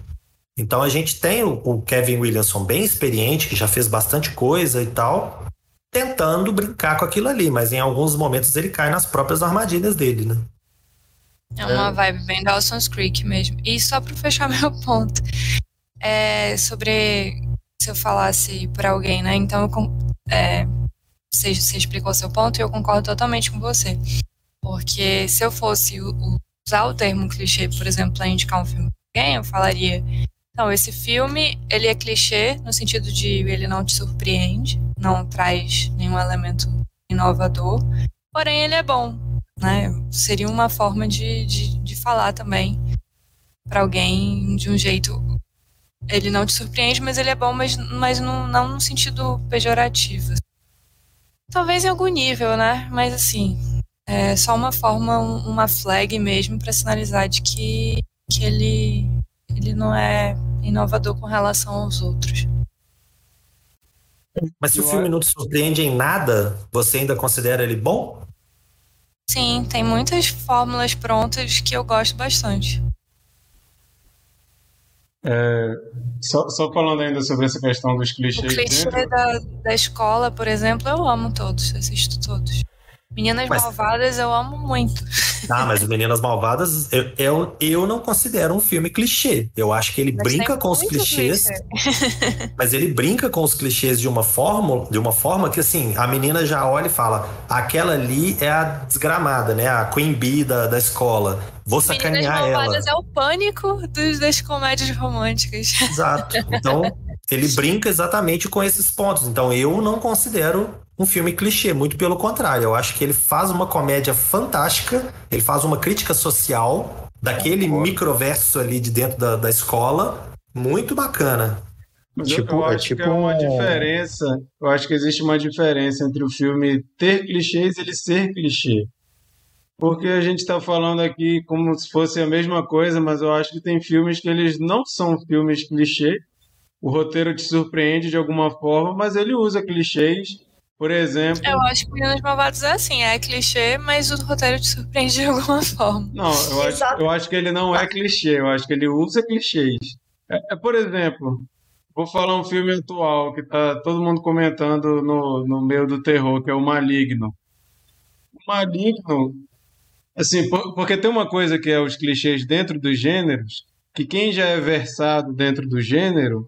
Então a gente tem o, o Kevin Williamson bem experiente, que já fez bastante coisa e tal, tentando brincar com aquilo ali, mas em alguns momentos ele cai nas próprias armadilhas dele, né? É uma vibe bem Dawson's Creek mesmo. E só pra fechar meu ponto, é sobre se eu falasse pra alguém, né? Então, é, você, você explicou seu ponto e eu concordo totalmente com você. Porque se eu fosse usar o termo clichê, por exemplo, pra indicar um filme pra alguém, eu falaria: então, esse filme, ele é clichê no sentido de ele não te surpreende, não traz nenhum elemento inovador, porém ele é bom né? Seria uma forma de, de, de falar também para alguém de um jeito. Ele não te surpreende, mas ele é bom, mas, mas não, não no sentido pejorativo. Talvez em algum nível, né? Mas assim, é só uma forma, um- uma flag mesmo para sinalizar de que, que ele, ele não é inovador com relação aos outros. Mas se o filme não te surpreende em nada, você ainda considera ele bom? Sim, tem muitas fórmulas prontas que eu gosto bastante. Só, só falando ainda sobre essa questão dos O clichês clichê dentro. da, da escola, por exemplo, eu amo todos, assisto todos. Meninas Mas- Malvadas eu amo muito. Ah, mas o Meninas Malvadas, eu, eu, eu não considero um filme clichê. Eu acho que ele Mas brinca com os clichês, clichê. mas ele brinca com os clichês de uma forma, de uma forma que assim, a menina já olha e fala: aquela ali é a desgramada, né? A Queen Bee da, da escola. Vou Meninas sacanear ela. Malvadas é o pânico dos, das comédias românticas. Exato. Então, ele brinca exatamente com esses pontos. Então, eu não considero um filme clichê, muito pelo contrário. Eu acho que ele faz uma comédia fantástica, ele faz uma crítica social daquele microverso ali de dentro da, da escola, muito bacana. Mas eu- Tipo- eu, é acho que tipo é uma um- diferença. Eu acho que existe uma diferença entre o filme ter clichês e ele ser clichê. Porque a gente está falando aqui como se fosse a mesma coisa, mas eu acho que tem filmes que eles não são filmes clichê. O roteiro te surpreende de alguma forma, mas ele usa clichês. Por exemplo, Eu acho que Meninas Malvadas é assim, é clichê, mas o roteiro te surpreende de alguma forma. Não, eu acho, eu acho que ele não é clichê, eu acho que ele usa clichês. É, é, por exemplo, vou falar um filme atual que tá todo mundo comentando no, no meio do terror, que é o Maligno. O Maligno, assim, por- porque tem uma coisa que é os clichês dentro dos gêneros, que quem já é versado dentro do gênero,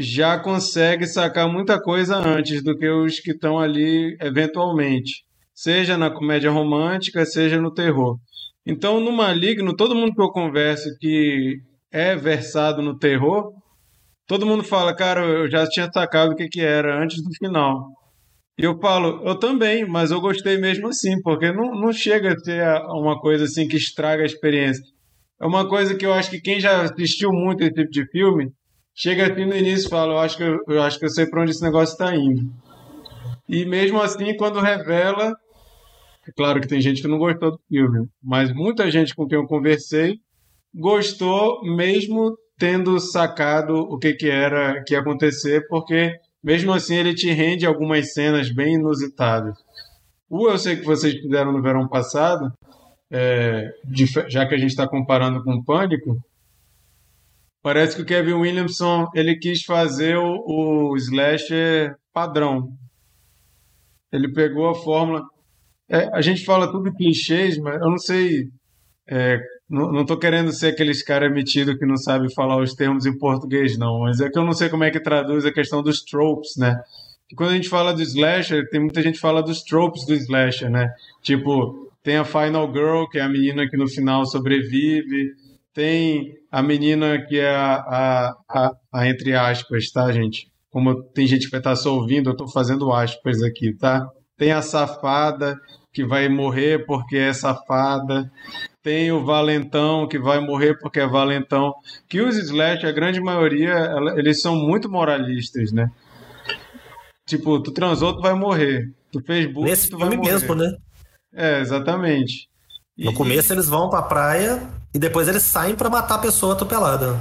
já consegue sacar muita coisa antes do que os que estão ali eventualmente, seja na comédia romântica, seja no terror. Então, no Maligno, todo mundo que eu converso que é versado no terror, todo mundo fala, cara, eu já tinha sacado o que, que era antes do final. E eu falo, eu também, mas eu gostei mesmo assim, porque não, não chega a ser uma coisa assim que estraga a experiência. É uma coisa que eu acho que quem já assistiu muito esse tipo de filme, chega assim no início e fala, eu acho que eu, eu acho que eu sei para onde esse negócio está indo. E mesmo assim, quando revela, é claro que tem gente que não gostou do filme, mas muita gente com quem eu conversei gostou, mesmo tendo sacado o que, que era que ia acontecer, porque mesmo assim ele te rende algumas cenas bem inusitadas. O eu sei que vocês fizeram no verão passado, é, já que a gente está comparando com o Pânico, parece que o Kevin Williamson ele quis fazer o, o slasher padrão. Ele pegou a fórmula. É, a gente fala tudo clichês, mas eu não sei é, não, tô querendo ser aqueles caras metidos que não sabe falar os termos em português, não. Mas é que eu não sei como é que traduz a questão dos tropes, né? Quando a gente fala do slasher, tem muita gente que fala dos tropes do slasher, né? Tipo, tem a Final Girl, que é a menina que no final sobrevive. Tem a menina que é a, a, a, a entre aspas, tá, gente? Como tem gente que vai estar só ouvindo, eu tô fazendo aspas aqui, tá? Tem a safada, que vai morrer porque é safada tem o valentão que vai morrer porque é valentão. Que os slash, a grande maioria, eles são muito moralistas, né? Tipo, tu transou, tu vai morrer. Tu fez bullying, Nesse tu filme vai morrer. mesmo, né? É, exatamente. E... No começo eles vão pra praia e depois eles saem para matar a pessoa atropelada.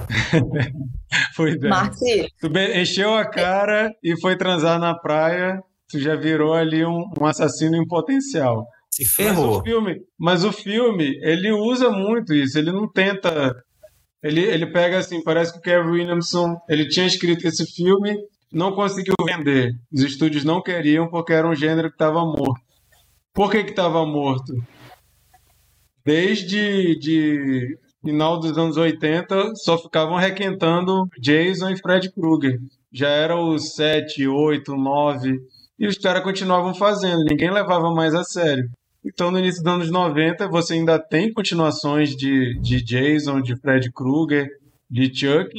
pois é. Marci. Tu encheu a cara e foi transar na praia, tu já virou ali um, um assassino em potencial. Se ferrou. Mas o filme, mas o filme, ele usa muito isso, ele não tenta. Ele, ele pega assim, parece que o Kevin Williamson ele tinha escrito esse filme, não conseguiu vender. Os estúdios não queriam porque era um gênero que estava morto. Por que estava morto? Desde de final dos anos 80, só ficavam requentando Jason e Fred Krueger. Já era o 7, 8, 9, e os caras continuavam fazendo, ninguém levava mais a sério. Então, no início dos anos 90, você ainda tem continuações de, de Jason, de Fred Krueger, de Chuck,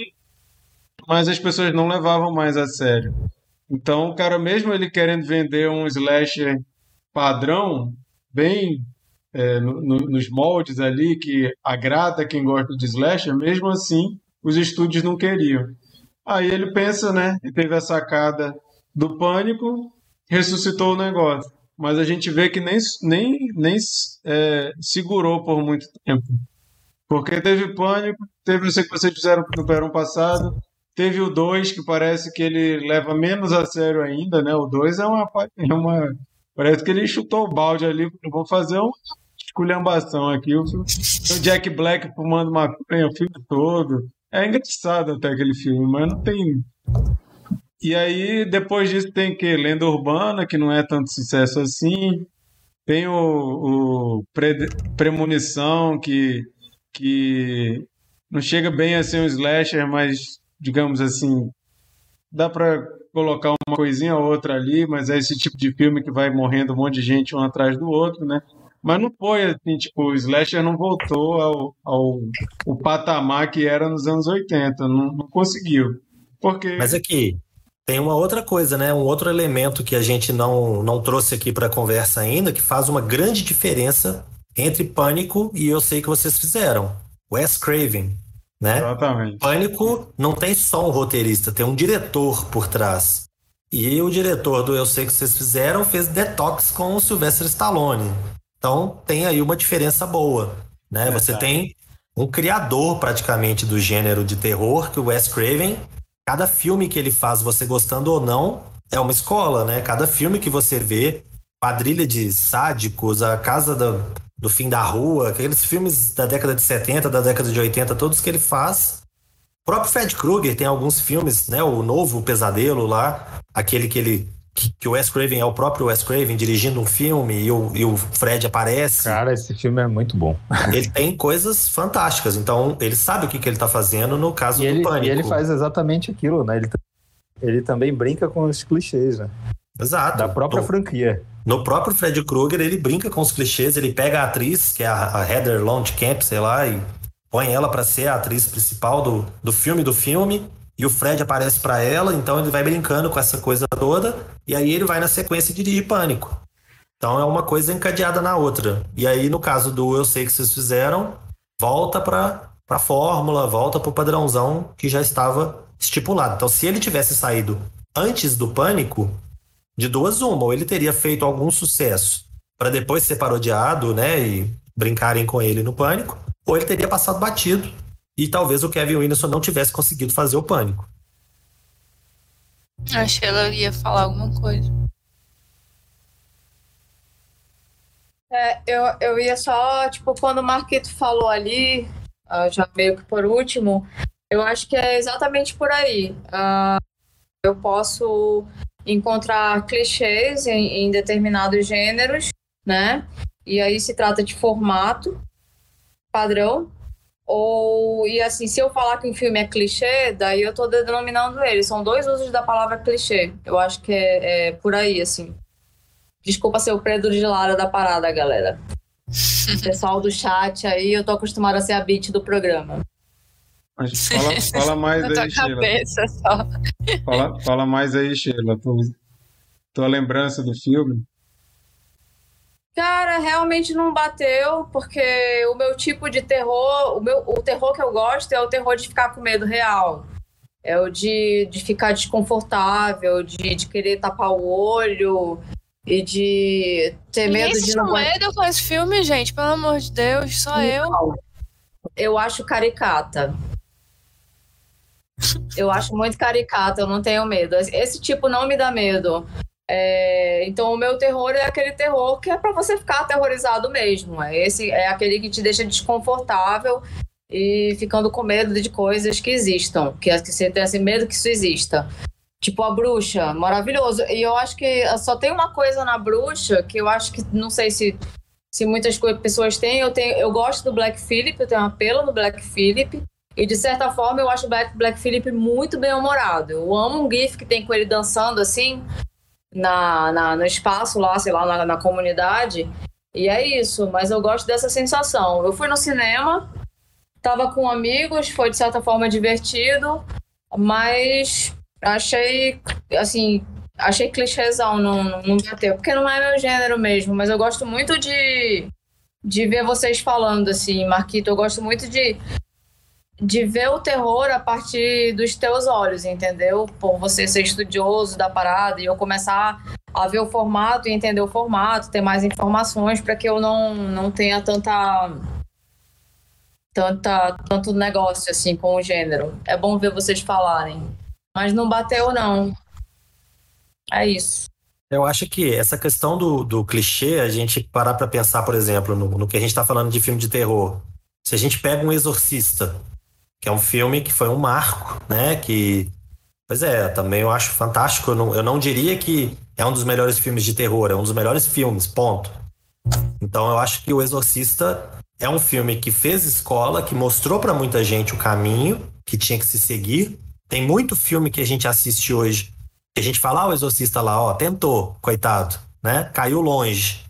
mas as pessoas não levavam mais a sério. Então, o cara, mesmo ele querendo vender um slasher padrão, bem é, no, no, nos moldes ali, que agrada quem gosta de slasher, mesmo assim, os estúdios não queriam. Aí ele pensa, né? E teve a sacada do pânico, ressuscitou o negócio mas a gente vê que nem, nem, nem é, segurou por muito tempo. Porque teve pânico, teve não sei o que vocês fizeram no verão passado, teve o 2, que parece que ele leva menos a sério ainda, né? O 2 é uma, é uma. Parece que ele chutou o balde ali, vou fazer uma esculhambação aqui. O, o Jack Black fumando maconha o filme todo. É engraçado até aquele filme, mas não tem e aí, depois disso, tem que Lenda Urbana, que não é tanto sucesso assim. Tem o, o Pre, Premonição, que, que não chega bem a ser um slasher, mas, digamos assim, dá para colocar uma coisinha ou outra ali, mas é esse tipo de filme que vai morrendo um monte de gente um atrás do outro, né? Mas não foi assim, tipo, o slasher não voltou ao, ao, patamar que era nos anos 80, não, não conseguiu. Porque... Mas aqui, tem uma outra coisa, né? Um outro elemento que a gente não, não trouxe aqui para a conversa ainda, que faz uma grande diferença entre Pânico e Eu Sei Que Vocês Fizeram. Wes Craven, né? Exatamente. Pânico não tem só um roteirista, tem um diretor por trás. E o diretor do Eu Sei Que Vocês Fizeram fez Detox com o Sylvester Stallone. Então tem aí uma diferença boa, né? Você tem um criador praticamente do gênero de terror, que o Wes Craven cada filme que ele faz, você gostando ou não, é uma escola, né? Cada filme que você vê, Quadrilha de Sádicos, A Casa do, do Fim da Rua, aqueles filmes da década de 70, da década de 80, todos que ele faz. O próprio Fred Krueger tem alguns filmes, né? O novo Pesadelo lá, aquele que ele que, o Wes Craven é o próprio Wes Craven dirigindo um filme e o, e o Fred aparece. Cara, esse filme é muito bom. ele tem coisas fantásticas, então ele sabe o que, que ele tá fazendo no caso e do ele, Pânico. E ele faz exatamente aquilo, né? Ele ele também brinca com os clichês, né? Exato. Da própria no, franquia. No próprio Fred Krueger, ele brinca com os clichês, ele pega a atriz, que é a, a Heather Camp, sei lá, e põe ela para ser a atriz principal do, do filme do filme. E o Fred aparece para ela, então ele vai brincando com essa coisa toda. E aí ele vai na sequência dirige Pânico. Então é uma coisa encadeada na outra. E aí, no caso do Eu Sei Que Vocês Fizeram, volta para a fórmula, volta para o padrãozão que já estava estipulado. Então, se ele tivesse saído antes do Pânico, de duas uma, ou ele teria feito algum sucesso para depois ser parodiado, né, e brincarem com ele no Pânico, ou ele teria passado batido e talvez o Kevin Williamson não tivesse conseguido fazer o Pânico. Achei que ela ia falar alguma coisa. É, eu, eu ia só, tipo, quando o Marquito falou ali, uh, já meio que por último, eu acho que é exatamente por aí. Uh, eu posso encontrar clichês em, em determinados gêneros, né? E aí se trata de formato padrão. Ou, e assim, se eu falar que um filme é clichê, daí eu tô denominando ele. São dois usos da palavra clichê. Eu acho que é, é por aí, assim. Desculpa ser o Pedro de Lara da parada, galera. Pessoal do chat aí, eu tô acostumada a ser a beat do programa. Mas fala, fala mais Na aí, Sheila. cabeça só. Fala, fala mais aí, Sheila. Tua, tua lembrança do filme. Cara, realmente não bateu, porque o meu tipo de terror, o, meu, o terror que eu gosto é o terror de ficar com medo real. É o de, de ficar desconfortável, de, de querer tapar o olho e de ter Ninguém medo de não medo com esse filme, gente, pelo amor de Deus, só eu. Eu acho caricata. Eu acho muito caricata, eu não tenho medo. Esse tipo não me dá medo. É, então o meu terror é aquele terror que é para você ficar aterrorizado mesmo. É esse é aquele que te deixa desconfortável e ficando com medo de coisas que existam, que, que você tem esse medo que isso exista. Tipo a bruxa, maravilhoso. E eu acho que só tem uma coisa na bruxa que eu acho que não sei se se muitas pessoas têm, eu tenho, eu gosto do Black Phillip, eu tenho um apelo no Black Phillip. E de certa forma eu acho o Black, Black Phillip muito bem humorado. Eu amo um gif que tem com ele dançando assim, na, na, no espaço lá, sei lá, na, na comunidade. E é isso, mas eu gosto dessa sensação. Eu fui no cinema, tava com amigos, foi de certa forma divertido, mas achei, assim, achei clichêzão, não, não bateu, porque não é meu gênero mesmo, mas eu gosto muito de, de ver vocês falando, assim, Marquito, eu gosto muito de de ver o terror a partir dos teus olhos, entendeu? Por você ser estudioso da parada e eu começar a ver o formato e entender o formato, ter mais informações para que eu não, não tenha tanta tanta tanto negócio assim com o gênero. É bom ver vocês falarem, mas não bateu não. É isso. Eu acho que essa questão do, do clichê, a gente parar para pensar, por exemplo, no, no que a gente está falando de filme de terror. Se a gente pega um exorcista, que é um filme que foi um marco, né? Que, pois é, também eu acho fantástico. Eu não, eu não diria que é um dos melhores filmes de terror, é um dos melhores filmes, ponto. Então eu acho que O Exorcista é um filme que fez escola, que mostrou para muita gente o caminho que tinha que se seguir. Tem muito filme que a gente assiste hoje, que a gente fala, ah, o Exorcista lá, ó, tentou, coitado, né? Caiu longe.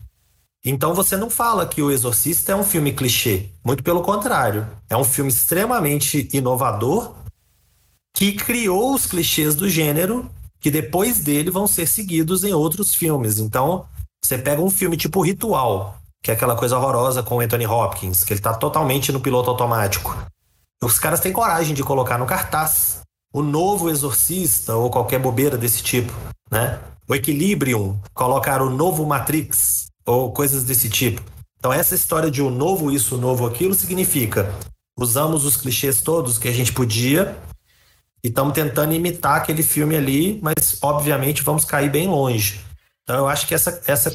Então você não fala que O Exorcista é um filme clichê. Muito pelo contrário. É um filme extremamente inovador que criou os clichês do gênero que depois dele vão ser seguidos em outros filmes. Então, você pega um filme tipo Ritual, que é aquela coisa horrorosa com Anthony Hopkins, que ele tá totalmente no piloto automático. Os caras têm coragem de colocar no cartaz o novo Exorcista ou qualquer bobeira desse tipo, né? O Equilibrium, colocar o novo Matrix, ou coisas desse tipo. Então, essa história de o um novo isso, o um novo aquilo, significa usamos os clichês todos que a gente podia e estamos tentando imitar aquele filme ali, mas obviamente vamos cair bem longe. Então, eu acho que essa, essa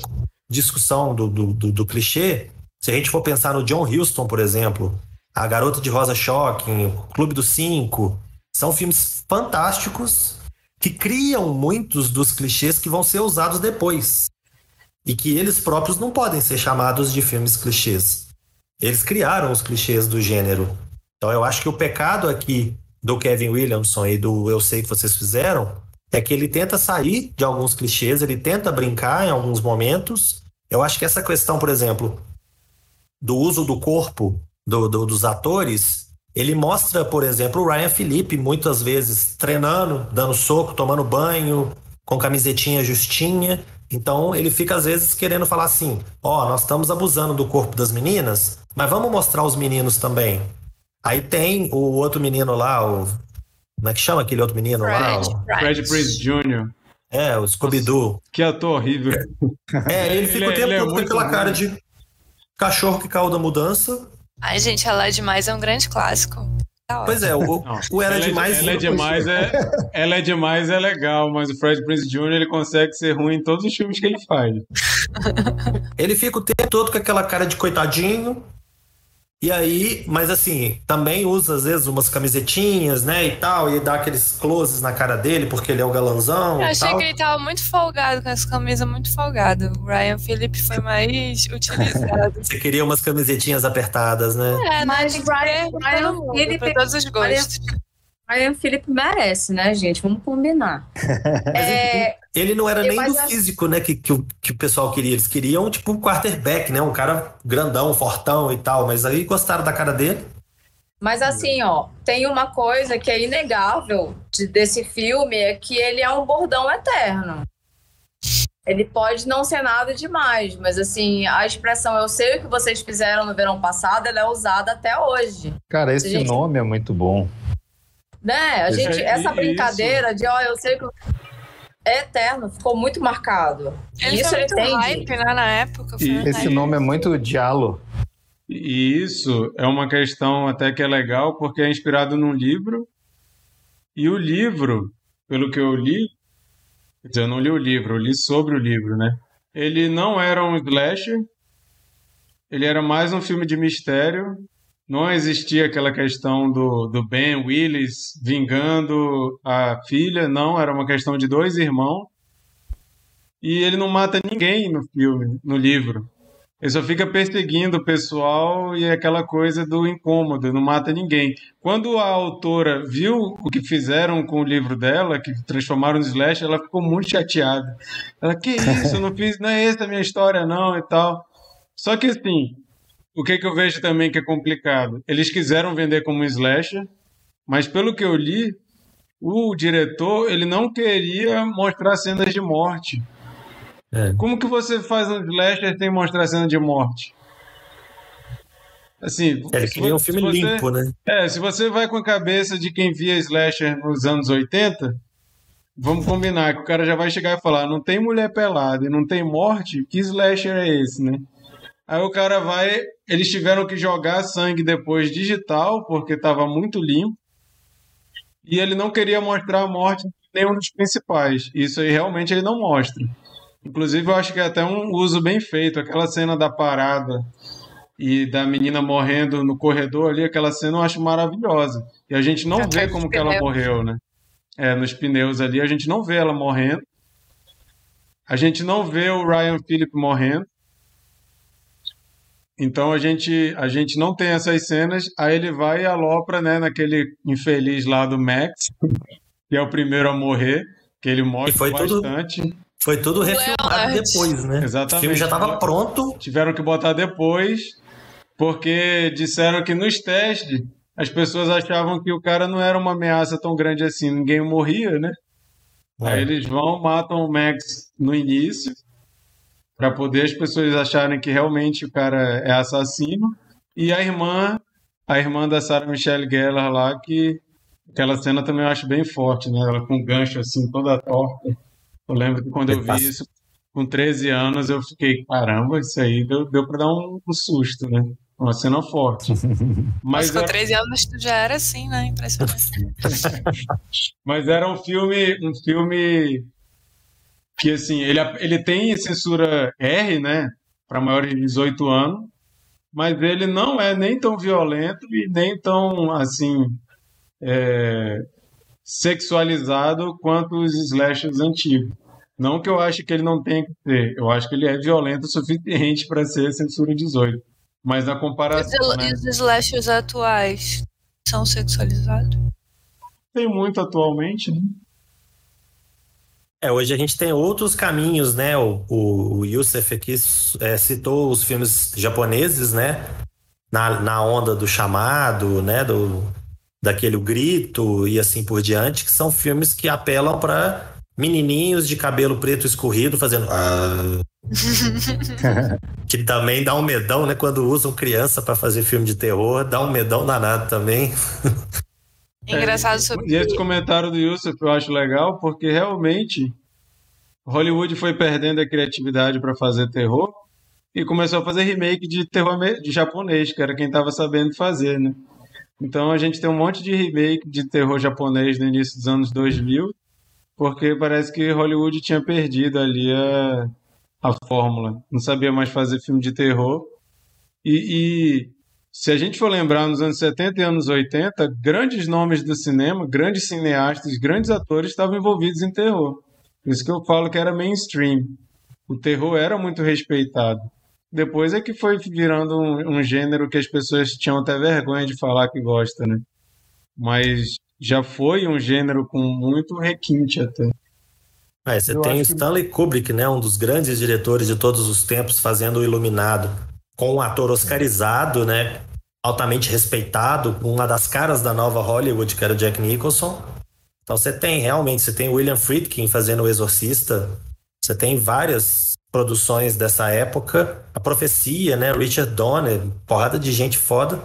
discussão do, do, do, do clichê, se a gente for pensar no John Huston, por exemplo, A Garota de Rosa Shocking, Clube dos Cinco, são filmes fantásticos que criam muitos dos clichês que vão ser usados depois e que eles próprios não podem ser chamados de filmes clichês. Eles criaram os clichês do gênero. Então eu acho que o pecado aqui do Kevin Williamson e do Eu Sei Que Vocês Fizeram é que ele tenta sair de alguns clichês, ele tenta brincar em alguns momentos. Eu acho que essa questão, por exemplo, do uso do corpo do, do, dos atores, ele mostra, por exemplo, o Ryan Felipe muitas vezes treinando, dando soco, tomando banho, com camisetinha justinha. Então ele fica às vezes querendo falar assim: ó, oh, nós estamos abusando do corpo das meninas, mas vamos mostrar os meninos também. Aí tem o outro menino lá, o. Como é que chama aquele outro menino Fred, lá? O... Fred Prince Jr. É, o Scooby-Doo. Que ator horrível. É, ele fica ele, o tempo é todo com aquela cara de cachorro que caiu da mudança. Ai, gente, ela é demais é um grande clássico. Pois é, o, o Ela é Demais... Ela é demais é, ela é demais é legal, mas o Fred Prince Jr. ele consegue ser ruim em todos os filmes que ele faz. ele fica o tempo todo com aquela cara de coitadinho, e aí, mas assim, também usa às vezes umas camisetinhas, né, e tal, e dá aqueles closes na cara dele, porque ele é o galanzão. Eu achei tal. que ele tava muito folgado com essa camisa, muito folgado. O Ryan Phillippe foi mais utilizado. Você queria umas camisetinhas apertadas, né? É, mas Ryan, Ryan Phillippe. Todos os gostos. Ryan Phillippe merece, né, gente? Vamos combinar. é, ele não era nem do físico, né, que, que, o, que o pessoal queria. Eles queriam, tipo, um quarterback, né? Um cara grandão, fortão e tal. Mas aí gostaram da cara dele. Mas assim, ó, tem uma coisa que é inegável de, desse filme, é que ele é um bordão eterno. Ele pode não ser nada demais, mas assim, a expressão eu sei o que vocês fizeram no verão passado, ela é usada até hoje. Cara, esse gente... nome é muito bom. Né? A gente, essa brincadeira de, ó, eu sei que é eterno, ficou muito marcado. Ele Isso ele hype, né, na época. Esse nome é muito diálogo. E isso é uma questão até que é legal, porque é inspirado num livro. E o livro, pelo que eu li, quer dizer, eu não li o livro, eu li sobre o livro, né? Ele não era um slasher, ele era mais um filme de mistério não existia aquela questão do, do Ben Willis vingando a filha, não, era uma questão de dois irmãos. E ele não mata ninguém no filme, no livro. Ele só fica perseguindo o pessoal e é aquela coisa do incômodo, não mata ninguém. Quando a autora viu o que fizeram com o livro dela, que transformaram no slash, ela ficou muito chateada. Ela, que isso, não fiz, não é essa a minha história não e tal. Só que assim, o que, que eu vejo também que é complicado? Eles quiseram vender como um slasher, mas pelo que eu li, o diretor ele não queria mostrar cenas de morte. É. Como que você faz um slasher sem mostrar cena de morte? Assim, ele queria um filme você, limpo, né? É, se você vai com a cabeça de quem via slasher nos anos 80, vamos combinar que o cara já vai chegar e falar: não tem mulher pelada e não tem morte, que slasher é esse, né? Aí o cara vai. Eles tiveram que jogar sangue depois digital, porque estava muito limpo. E ele não queria mostrar a morte de nenhum dos principais. Isso aí realmente ele não mostra. Inclusive, eu acho que é até um uso bem feito. Aquela cena da parada e da menina morrendo no corredor ali, aquela cena eu acho maravilhosa. E a gente não vê como que ela morreu, né? É, nos pneus ali, a gente não vê ela morrendo. A gente não vê o Ryan Phillip morrendo. Então a gente, a gente não tem essas cenas, aí ele vai e alopra, né, naquele infeliz lá do Max, que é o primeiro a morrer, que ele mostra foi bastante. Tudo, foi tudo refilmado depois, né? Exatamente. O filme já estava pronto. Tiveram que botar depois, porque disseram que nos testes as pessoas achavam que o cara não era uma ameaça tão grande assim, ninguém morria, né? É. Aí eles vão, matam o Max no início, para poder as pessoas acharem que realmente o cara é assassino. E a irmã, a irmã da Sarah Michelle Gellar lá, que aquela cena também eu acho bem forte, né? Ela com um gancho assim, toda torta. Eu lembro que quando eu vi isso com 13 anos, eu fiquei, caramba, isso aí deu, deu para dar um, um, susto, né? Uma cena forte. Mas, Mas com era... 13 anos tu já era assim, né? Impressionante. Mas era um filme, um filme que assim, ele, ele tem censura R, né, para maiores de 18 anos, mas ele não é nem tão violento e nem tão, assim, é, sexualizado quanto os slashers antigos. Não que eu acho que ele não tenha que ser, eu acho que ele é violento o suficiente para ser censura 18. Mas na comparação. Os, né? os slashers atuais são sexualizados? Tem muito atualmente, né? É, hoje a gente tem outros caminhos, né? O, o, o Youssef aqui é, citou os filmes japoneses, né? Na, na onda do chamado, né? Do, daquele grito e assim por diante, que são filmes que apelam para menininhos de cabelo preto escorrido fazendo. Ah. que também dá um medão, né? Quando usam criança para fazer filme de terror, dá um medão danado também. Engraçado sobre E esse comentário do Yusuf eu acho legal, porque realmente Hollywood foi perdendo a criatividade para fazer terror e começou a fazer remake de terror de japonês, que era quem estava sabendo fazer, né? Então a gente tem um monte de remake de terror japonês no início dos anos 2000, porque parece que Hollywood tinha perdido ali a, a fórmula, não sabia mais fazer filme de terror. E, e se a gente for lembrar, nos anos 70 e anos 80, grandes nomes do cinema, grandes cineastas, grandes atores estavam envolvidos em terror. Por isso que eu falo que era mainstream. O terror era muito respeitado. Depois é que foi virando um, um gênero que as pessoas tinham até vergonha de falar que gosta, né? Mas já foi um gênero com muito requinte até. É, você eu tem Stanley que... Kubrick, né, um dos grandes diretores de todos os tempos, fazendo o Iluminado com um ator oscarizado, né? Altamente respeitado, uma das caras da nova Hollywood, que era o Jack Nicholson. Então você tem realmente, você tem William Friedkin fazendo o Exorcista, você tem várias produções dessa época, a Profecia, né? Richard Donner, porrada de gente foda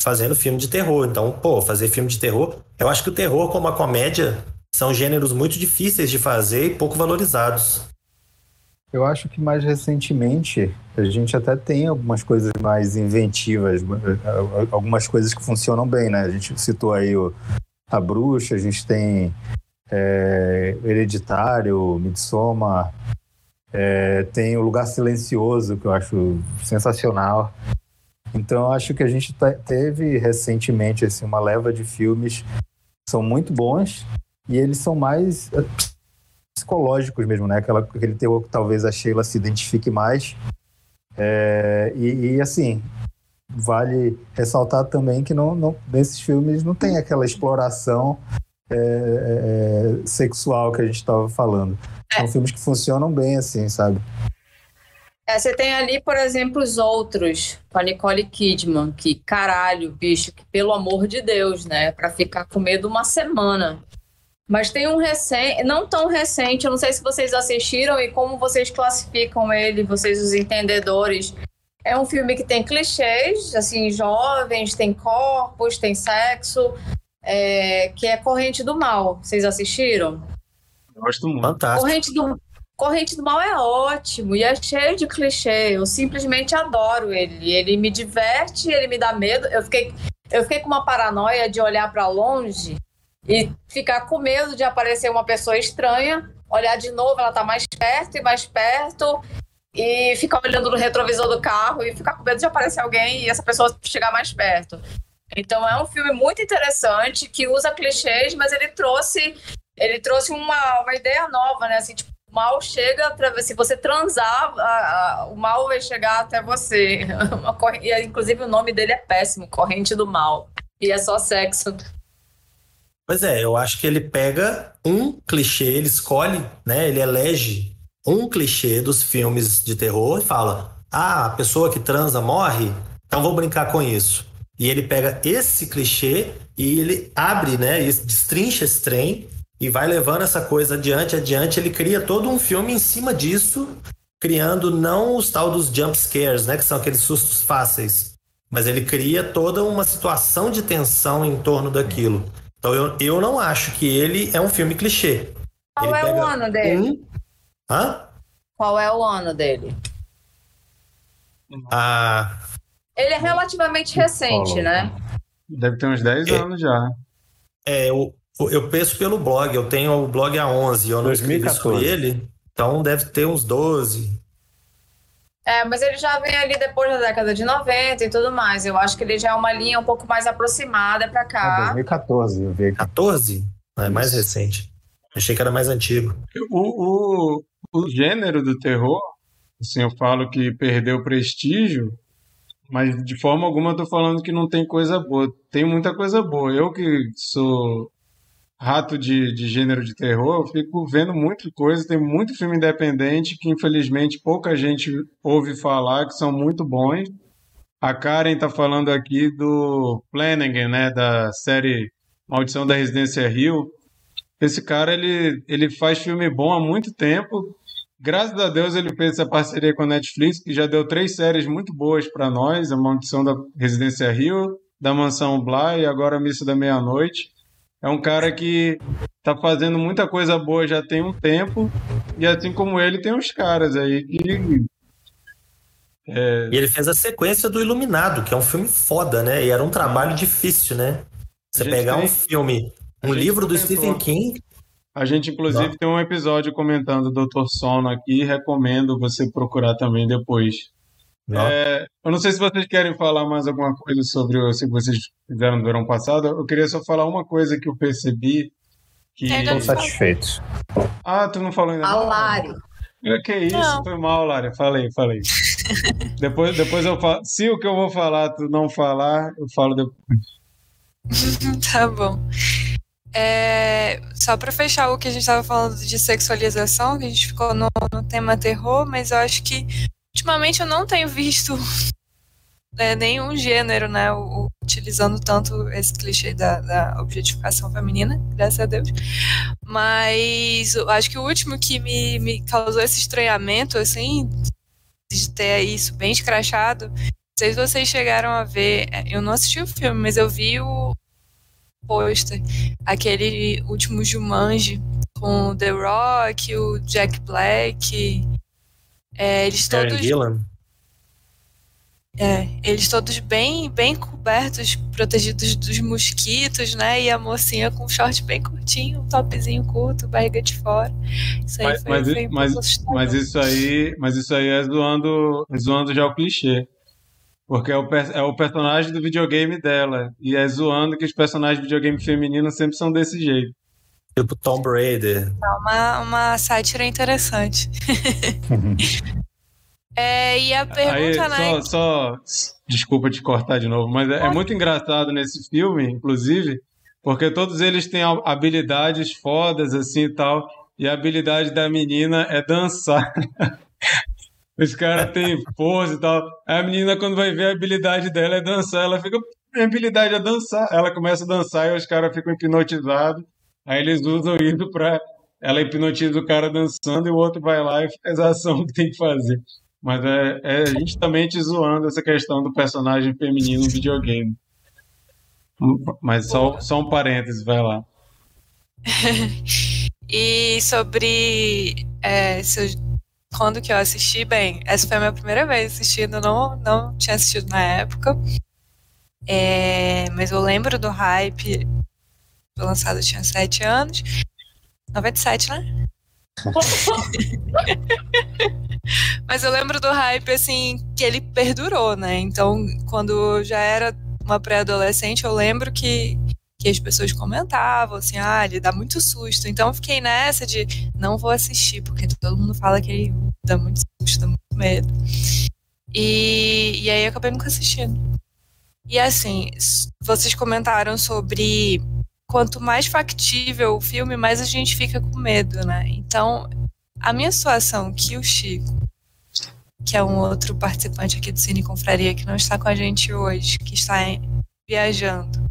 fazendo filme de terror. Então, pô, fazer filme de terror, eu acho que o terror como a comédia são gêneros muito difíceis de fazer e pouco valorizados. Eu acho que mais recentemente a gente até tem algumas coisas mais inventivas, algumas coisas que funcionam bem, né? A gente citou aí o, a Bruxa, a gente tem é, Hereditário, Midsommar, é, tem o Lugar Silencioso, que eu acho sensacional. Então, acho que a gente teve recentemente assim, uma leva de filmes que são muito bons e eles são mais psicológicos mesmo, né? Aquela, aquele terror que talvez a Sheila se identifique mais. É, e, e, assim, vale ressaltar também que não, não, nesses filmes não tem aquela exploração é, é, sexual que a gente estava falando. São é. filmes que funcionam bem, assim, sabe? É, você tem ali, por exemplo, os outros, com a Nicole Kidman, que caralho, bicho, que pelo amor de Deus, né? Pra ficar com medo uma semana. Mas tem um recente, não tão recente, eu não sei se vocês assistiram e como vocês classificam ele, vocês os entendedores. É um filme que tem clichês, assim, jovens, tem corpos, tem sexo, é, que é Corrente do Mal. Vocês assistiram? Gosto muito. Fantástico. Corrente do, Corrente do Mal é ótimo e é cheio de clichê. Eu simplesmente adoro ele. Ele me diverte, ele me dá medo. Eu fiquei, eu fiquei com uma paranoia de olhar para longe e ficar com medo de aparecer uma pessoa estranha, olhar de novo, ela tá mais perto e mais perto, e ficar olhando no retrovisor do carro e ficar com medo de aparecer alguém e essa pessoa chegar mais perto. Então é um filme muito interessante que usa clichês, mas ele trouxe ele trouxe uma, uma ideia nova, né? Assim, tipo, o mal chega para se você transar, a, a, o mal vai chegar até você. e, inclusive o nome dele é péssimo, corrente do mal. E é só sexo. Pois é, eu acho que ele pega um clichê, ele escolhe, né? Ele elege um clichê dos filmes de terror e fala: ah, a pessoa que transa morre, então vou brincar com isso. E ele pega esse clichê e ele abre, né? E destrincha esse trem e vai levando essa coisa adiante, adiante. Ele cria todo um filme em cima disso, criando não os tal dos jump scares, né? Que são aqueles sustos fáceis. Mas ele cria toda uma situação de tensão em torno daquilo. Então eu, eu não acho que ele é um filme clichê. Qual ele é o ano dele? Um... Hã? Qual é o ano dele? Ah. Ele é relativamente recente, né? Deve ter uns 10 é, anos já. É, eu, eu penso pelo blog. Eu tenho o blog há 11, eu não 2014. escrevi sobre ele. Então deve ter uns 12. É, mas ele já vem ali depois da década de 90 e tudo mais. Eu acho que ele já é uma linha um pouco mais aproximada para cá. Ah, 2014, eu vi. 14? É mais recente. Achei que era mais antigo. O, o, o gênero do terror, assim, eu falo que perdeu prestígio, mas de forma alguma eu tô falando que não tem coisa boa. Tem muita coisa boa. Eu que sou rato de, de gênero de terror, eu fico vendo muita coisa. Tem muito filme independente que, infelizmente, pouca gente ouve falar, que são muito bons. A Karen está falando aqui do Flanagan, né, da série Maldição da Residência Rio. Esse cara, ele, ele faz filme bom há muito tempo. Graças a Deus ele fez essa parceria com a Netflix, que já deu três séries muito boas para nós, A Maldição da Residência Rio, da Mansão Bly e agora a Missa da Meia-Noite. É um cara que tá fazendo muita coisa boa já tem um tempo, e assim como ele, tem uns caras aí que. É... E ele fez a sequência do Iluminado, que é um filme foda, né? E era um trabalho difícil, né? Você pegar tem... um filme, um livro do Stephen King. A gente, inclusive, Não. tem um episódio comentando o Dr. Sono aqui, recomendo você procurar também depois. É, eu não sei se vocês querem falar mais alguma coisa sobre o que vocês fizeram no verão passado. Eu queria só falar uma coisa que eu percebi. Que... Estou satisfeito. Ah, tu não falou ainda? A Lari. É, que isso, não. foi mal, Lari. Falei, falei. depois, depois eu falo. Se o que eu vou falar tu não falar, eu falo depois. tá bom. É, só para fechar o que a gente estava falando de sexualização, que a gente ficou no, no tema terror, mas eu acho que ultimamente eu não tenho visto é, nenhum gênero, né, o, utilizando tanto esse clichê da, da, objetificação feminina, graças a Deus. Mas eu acho que o último que me, me causou esse estranhamento, assim, de ter isso bem escrachado, não sei se vocês chegaram a ver, é, eu não assisti o filme, mas eu vi o pôster, aquele último Jumanji, com The Rock, o Jack Black, é, eles todos. Gillan. É, eles todos bem, bem cobertos, protegidos dos mosquitos, né? E a mocinha com um short bem curtinho, um topzinho curto, barriga de fora. Isso aí mas, foi, mas, foi mas, mas, isso aí, mas isso aí é zoando, zoando já o clichê. Porque é o, é o personagem do videogame dela. E é zoando que os personagens de videogame feminino sempre são desse jeito. Tipo Tom Brady. É uma, uma sátira interessante. é, e a pergunta, Aí, né? Só, só, desculpa te cortar de novo, mas é, é muito engraçado nesse filme, inclusive, porque todos eles têm habilidades fodas assim e tal. E a habilidade da menina é dançar. Os caras têm força e tal. A menina, quando vai ver a habilidade dela é dançar, ela fica. Minha habilidade é dançar. Ela começa a dançar e os caras ficam hipnotizados. Aí eles usam isso pra. Ela hipnotiza o cara dançando e o outro vai lá e faz a ação que tem que fazer. Mas é, é justamente zoando essa questão do personagem feminino no videogame. Mas só, só um parênteses, vai lá. e sobre é, quando que eu assisti, bem, essa foi a minha primeira vez assistindo, não, não tinha assistido na época. É, mas eu lembro do hype foi lançado, eu tinha 7 anos. 97, né? Mas eu lembro do hype, assim, que ele perdurou, né? Então, quando eu já era uma pré-adolescente, eu lembro que, que as pessoas comentavam, assim, ah, ele dá muito susto. Então, eu fiquei nessa de não vou assistir, porque todo mundo fala que ele dá muito susto, dá muito medo. E, e aí eu acabei nunca assistindo. E assim, vocês comentaram sobre quanto mais factível o filme, mais a gente fica com medo, né? Então, a minha situação que o Chico, que é um outro participante aqui do Cine Confraria, que não está com a gente hoje, que está viajando,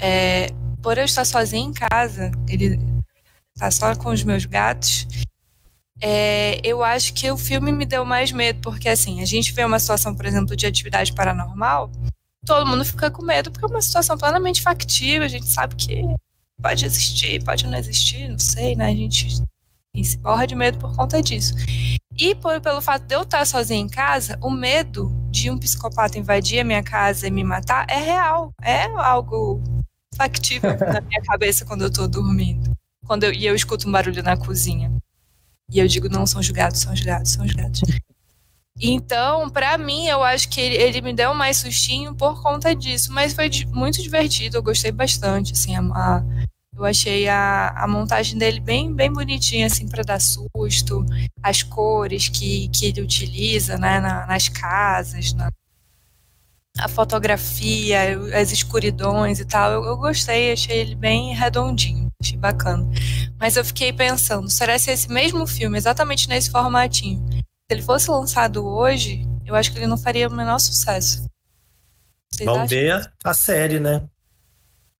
é, por eu estar sozinha em casa, ele está só com os meus gatos, é, eu acho que o filme me deu mais medo, porque assim, a gente vê uma situação, por exemplo, de atividade paranormal, todo mundo fica com medo porque é uma situação plenamente factível, a gente sabe que pode existir, pode não existir, não sei, né? A gente se borra de medo por conta disso. E por, pelo fato de eu estar sozinha em casa, o medo de um psicopata invadir a minha casa e me matar é real, é algo factível na minha cabeça quando eu estou dormindo. Quando eu, e eu escuto um barulho na cozinha. E eu digo, não, são julgados, são julgados, são julgados. Então, para mim, eu acho que ele, ele, me deu mais sustinho por conta disso, mas foi muito divertido, eu gostei bastante, assim, a, a, eu achei a, a montagem dele bem, bem bonitinha, assim, para dar susto, as cores que, que ele utiliza, né, na, nas casas, na, a fotografia, as escuridões e tal, eu, eu gostei, achei ele bem redondinho, Achei bacana. Mas eu fiquei pensando, será se esse mesmo filme, exatamente nesse formatinho, ele fosse lançado hoje, eu acho que ele não faria o menor sucesso. Vocês Vamos acham? ver a série, né?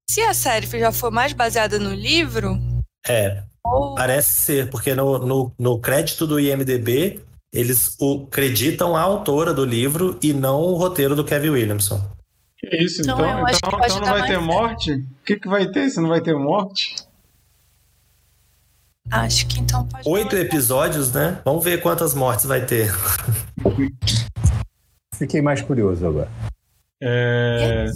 Se a série já for mais baseada no livro. É. Ou... Parece ser, porque no, no, no crédito do IMDB, eles o creditam a autora do livro e não o roteiro do Kevin Williamson. Que isso, então, então, então, então não vai ter morte? O que, que vai ter se não vai ter morte? Acho que então pode. Oito episódios, né? Vamos ver quantas mortes vai ter. Fiquei mais curioso agora. É...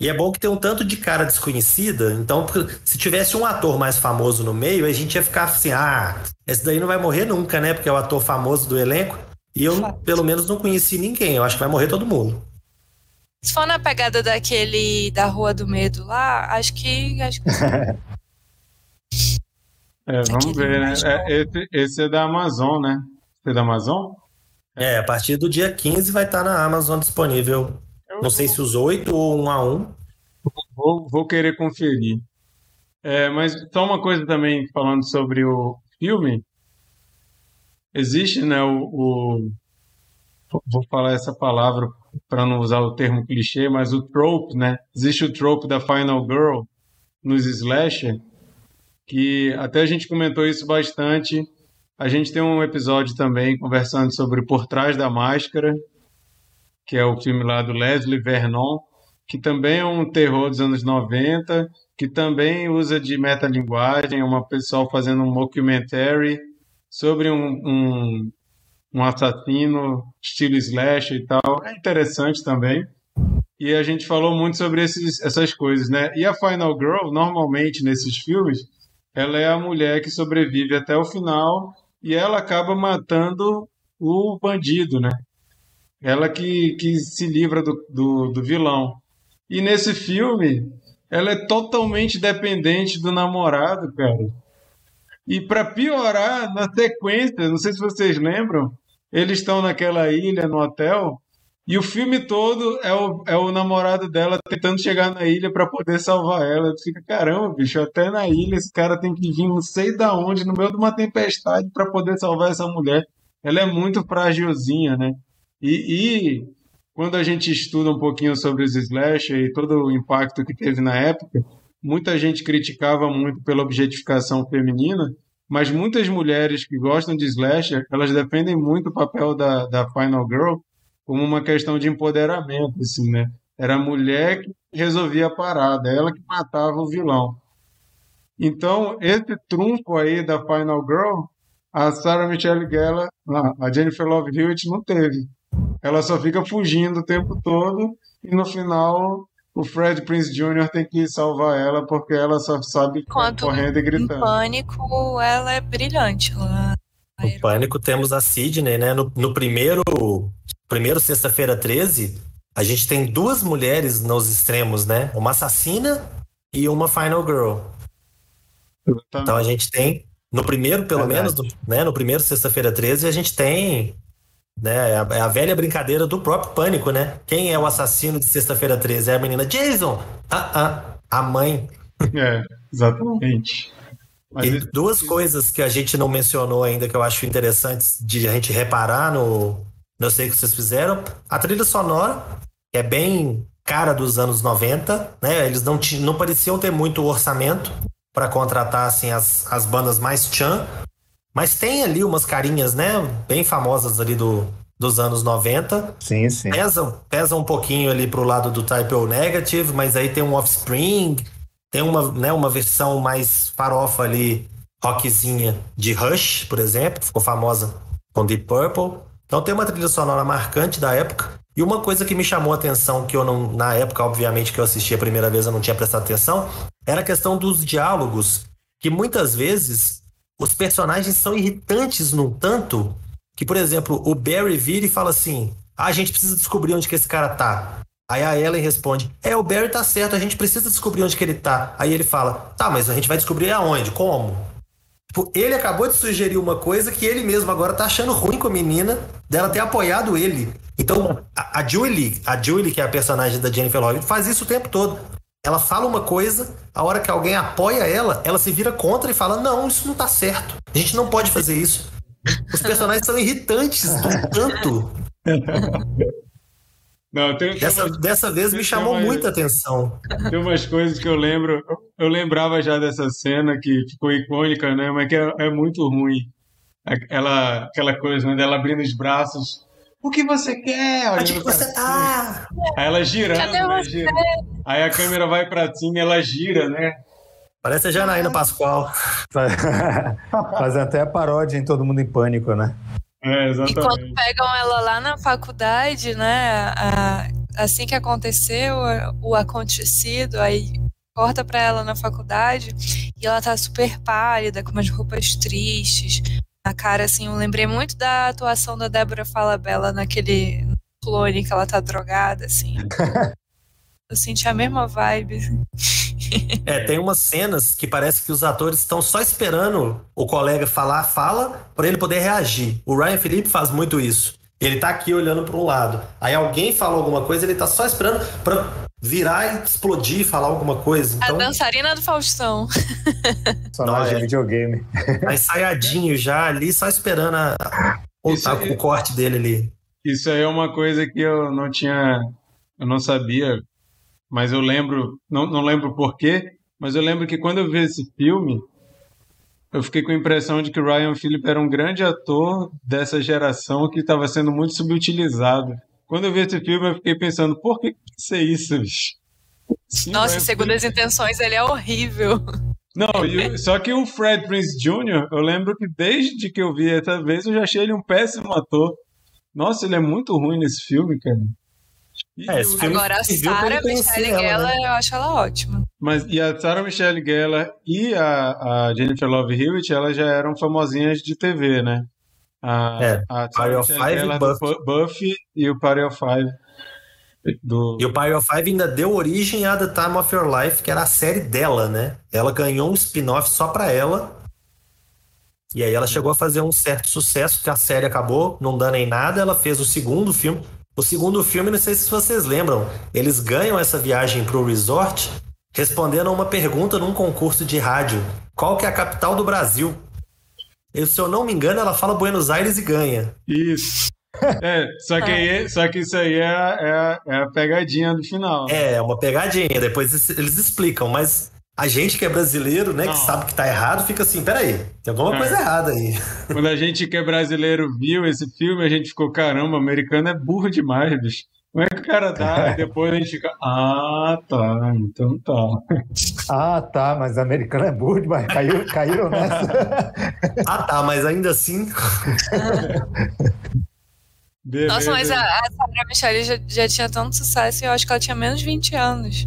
E é bom que tem um tanto de cara desconhecida, então se tivesse um ator mais famoso no meio, a gente ia ficar assim, ah, esse daí não vai morrer nunca, né? Porque é o ator famoso do elenco. E eu, pelo menos, não conheci ninguém. Eu acho que vai morrer todo mundo. Se for na pegada daquele da Rua do Medo lá, acho que. Acho que... é, vamos ver, né? É, esse, esse, é da Amazon, né? Esse é da Amazon? É, a partir do dia 15 vai estar na Amazon disponível não sei se os oito ou um a um. Vou, vou querer conferir. É, mas só uma coisa também, falando sobre o filme. Existe, né, o, o vou falar essa palavra para não usar o termo clichê, mas o trope, né? Existe o trope da Final Girl nos slasher, que até a gente comentou isso bastante. A gente tem um episódio também conversando sobre Por Trás da Máscara, que é o filme lá do Leslie Vernon, que também é um terror dos anos 90, que também usa de metalinguagem, é uma pessoa fazendo um mockumentary sobre um, um, um assassino estilo slash e tal. É interessante também. E a gente falou muito sobre esses, essas coisas, né? E a Final Girl, normalmente nesses filmes, ela é a mulher que sobrevive até o final e ela acaba matando o bandido, né? Ela que, que se livra do, do, do vilão. E nesse filme, ela é totalmente dependente do namorado, cara. E para piorar, na sequência, não sei se vocês lembram, eles estão naquela ilha no hotel e o filme todo é o, é o namorado dela tentando chegar na ilha para poder salvar ela. Tu fica, caramba, bicho, até na ilha esse cara tem que vir não sei da onde, no meio de uma tempestade para poder salvar essa mulher. Ela é muito fragilzinha, né? E, e, quando a gente estuda um pouquinho sobre os slasher e todo o impacto que teve na época, muita gente criticava muito pela objetificação feminina, mas muitas mulheres que gostam de slasher, elas defendem muito o papel da, da Final Girl como uma questão de empoderamento, assim, né? Era a mulher que resolvia a parada, ela que matava o vilão. Então, esse trunfo aí da Final Girl, a Sarah Michelle Gellar, a Jennifer Love Hewitt não teve ela só fica fugindo o tempo todo e no final o Fred Prince Jr. tem que salvar ela porque ela só sabe Enquanto correndo e gritando. Em Pânico, ela é brilhante. Ela... No Pânico temos a Sidney, né? No, no primeiro, primeiro Sexta-feira 13, a gente tem duas mulheres nos extremos, né? Uma assassina e uma Final Girl. Então a gente tem, no primeiro, pelo menos, no, né? No primeiro Sexta-feira 13, a gente tem né? É a, é a, velha brincadeira do próprio pânico, né? Quem é o assassino de sexta-feira 13? É a menina Jason! Ah, ah, a mãe. É, exatamente. Mas e duas coisas que a gente não mencionou ainda que eu acho interessantes de a gente reparar no. Eu sei que vocês fizeram. A trilha sonora, que é bem cara dos anos 90, né? Eles não, não pareciam ter muito orçamento para contratar assim, as, as bandas mais chan, mas tem ali umas carinhas, né? Bem famosas ali do, dos anos 90. Sim, sim. Pesa, pesa um pouquinho ali pro lado do Type O Negative, mas aí tem um Offspring, tem uma, né, uma versão mais farofa ali, rockzinha de Rush, por exemplo, ficou famosa com Deep Purple. Então tem uma trilha sonora marcante da época. E uma coisa que me chamou a atenção, que eu não, na época, obviamente, que eu assisti a primeira vez, eu não tinha prestado atenção, era a questão dos diálogos, que muitas vezes os personagens são irritantes num tanto que, por exemplo, o Barry vira e fala assim: ah, a gente precisa descobrir onde que esse cara tá. Aí a Ellen responde: É, o Barry tá certo, a gente precisa descobrir onde que ele tá. Aí ele fala: Tá, mas a gente vai descobrir aonde? Como? Tipo, ele acabou de sugerir uma coisa que ele mesmo agora tá achando ruim com a menina, dela ter apoiado ele. Então, a, a Julie, a Julie, que é a personagem da Jennifer Lawrence, faz isso o tempo todo. ela fala uma coisa, a hora que alguém apoia ela, ela se vira contra e fala: Não, isso não tá certo. A gente não pode fazer isso. Os personagens são irritantes do tanto. Não, tem, dessa, tem umas, dessa vez me chamou umas, muita atenção. Tem umas coisas que eu lembro, eu lembrava já dessa cena que ficou icônica, né? Mas que é, é muito ruim. Aquela, aquela coisa, né? Dela abrindo os braços. O que você quer? Onde que você tá? Aí ela girando, né? Gira. Aí a câmera vai pra cima e ela gira, né? Parece a Janaína Pascoal. Faz até a paródia em Todo Mundo em Pânico, né? É, exatamente. E quando pegam ela lá na faculdade, né? A, assim que aconteceu o acontecido, aí corta pra ela na faculdade e ela tá super pálida, com umas roupas tristes. A cara, assim, eu lembrei muito da atuação da Débora Falabella naquele clone que ela tá drogada, assim. eu senti a mesma vibe. É, tem umas cenas que parece que os atores estão só esperando o colega falar fala para ele poder reagir. O Ryan Felipe faz muito isso. Ele tá aqui olhando para um lado. Aí alguém fala alguma coisa, ele tá só esperando para virar e explodir, falar alguma coisa. Então, a dançarina do Faustão. Personagem de videogame. Tá ensaiadinho já ali, só esperando a, o, a- aí- o corte dele ali. Isso aí é uma coisa que eu não tinha, eu não sabia, mas eu lembro, não, não lembro porquê, mas eu lembro que quando eu vi esse filme, eu fiquei com a impressão de que o Ryan Phillip era um grande ator dessa geração que estava sendo muito subutilizado. Quando eu vi esse filme, eu fiquei pensando, por que isso é isso, bicho? Sim, Nossa, segundo as intenções, ele é horrível. não, e o- só que o Fred Prince Jr., eu lembro que desde que eu vi essa vez, eu já achei ele um péssimo ator. Nossa, ele é muito ruim nesse filme, cara. E É, esse o- filme Agora, a Sarah Michelle ela, Gellar, né? eu acho ela ótima. Mas e a Sarah Michelle Gellar e a, a Jennifer Love Hewitt, elas já eram famosinhas de TV, né? A, É, a Party of Five e Gellar do Buffy. Bu- Buffy e o Party of Five do E o Pyro of Five ainda deu origem a The Time of Your Life, que era a série dela, né? Ela ganhou um spin-off só pra ela. E aí ela chegou a fazer um certo sucesso, que a série acabou não dando em nada. Ela fez o segundo filme. O segundo filme, não sei se vocês lembram, eles ganham essa viagem pro resort respondendo a uma pergunta num concurso de rádio. Qual que é a capital do Brasil? E, se eu não me engano, ela fala Buenos Aires e ganha. Isso. É, só que, aí, só que isso aí é, a- é, é a pegadinha do final. É, é uma pegadinha, depois eles explicam, mas a gente que é brasileiro, né, Não. que sabe que tá errado, fica assim, peraí, tem alguma É. coisa errada aí. Quando a gente que é brasileiro viu esse filme, a gente ficou, caramba, americano é burro demais, bicho. Como é que o cara dá? E depois a gente fica, ah, tá, então tá. Ah, tá, mas americano é burro demais. Caiu, caíram nessa. Ah, tá, mas ainda assim, Beleza. Nossa, mas a, a Sarah Michelle já, já tinha tanto sucesso e eu acho que ela tinha menos de 20 anos.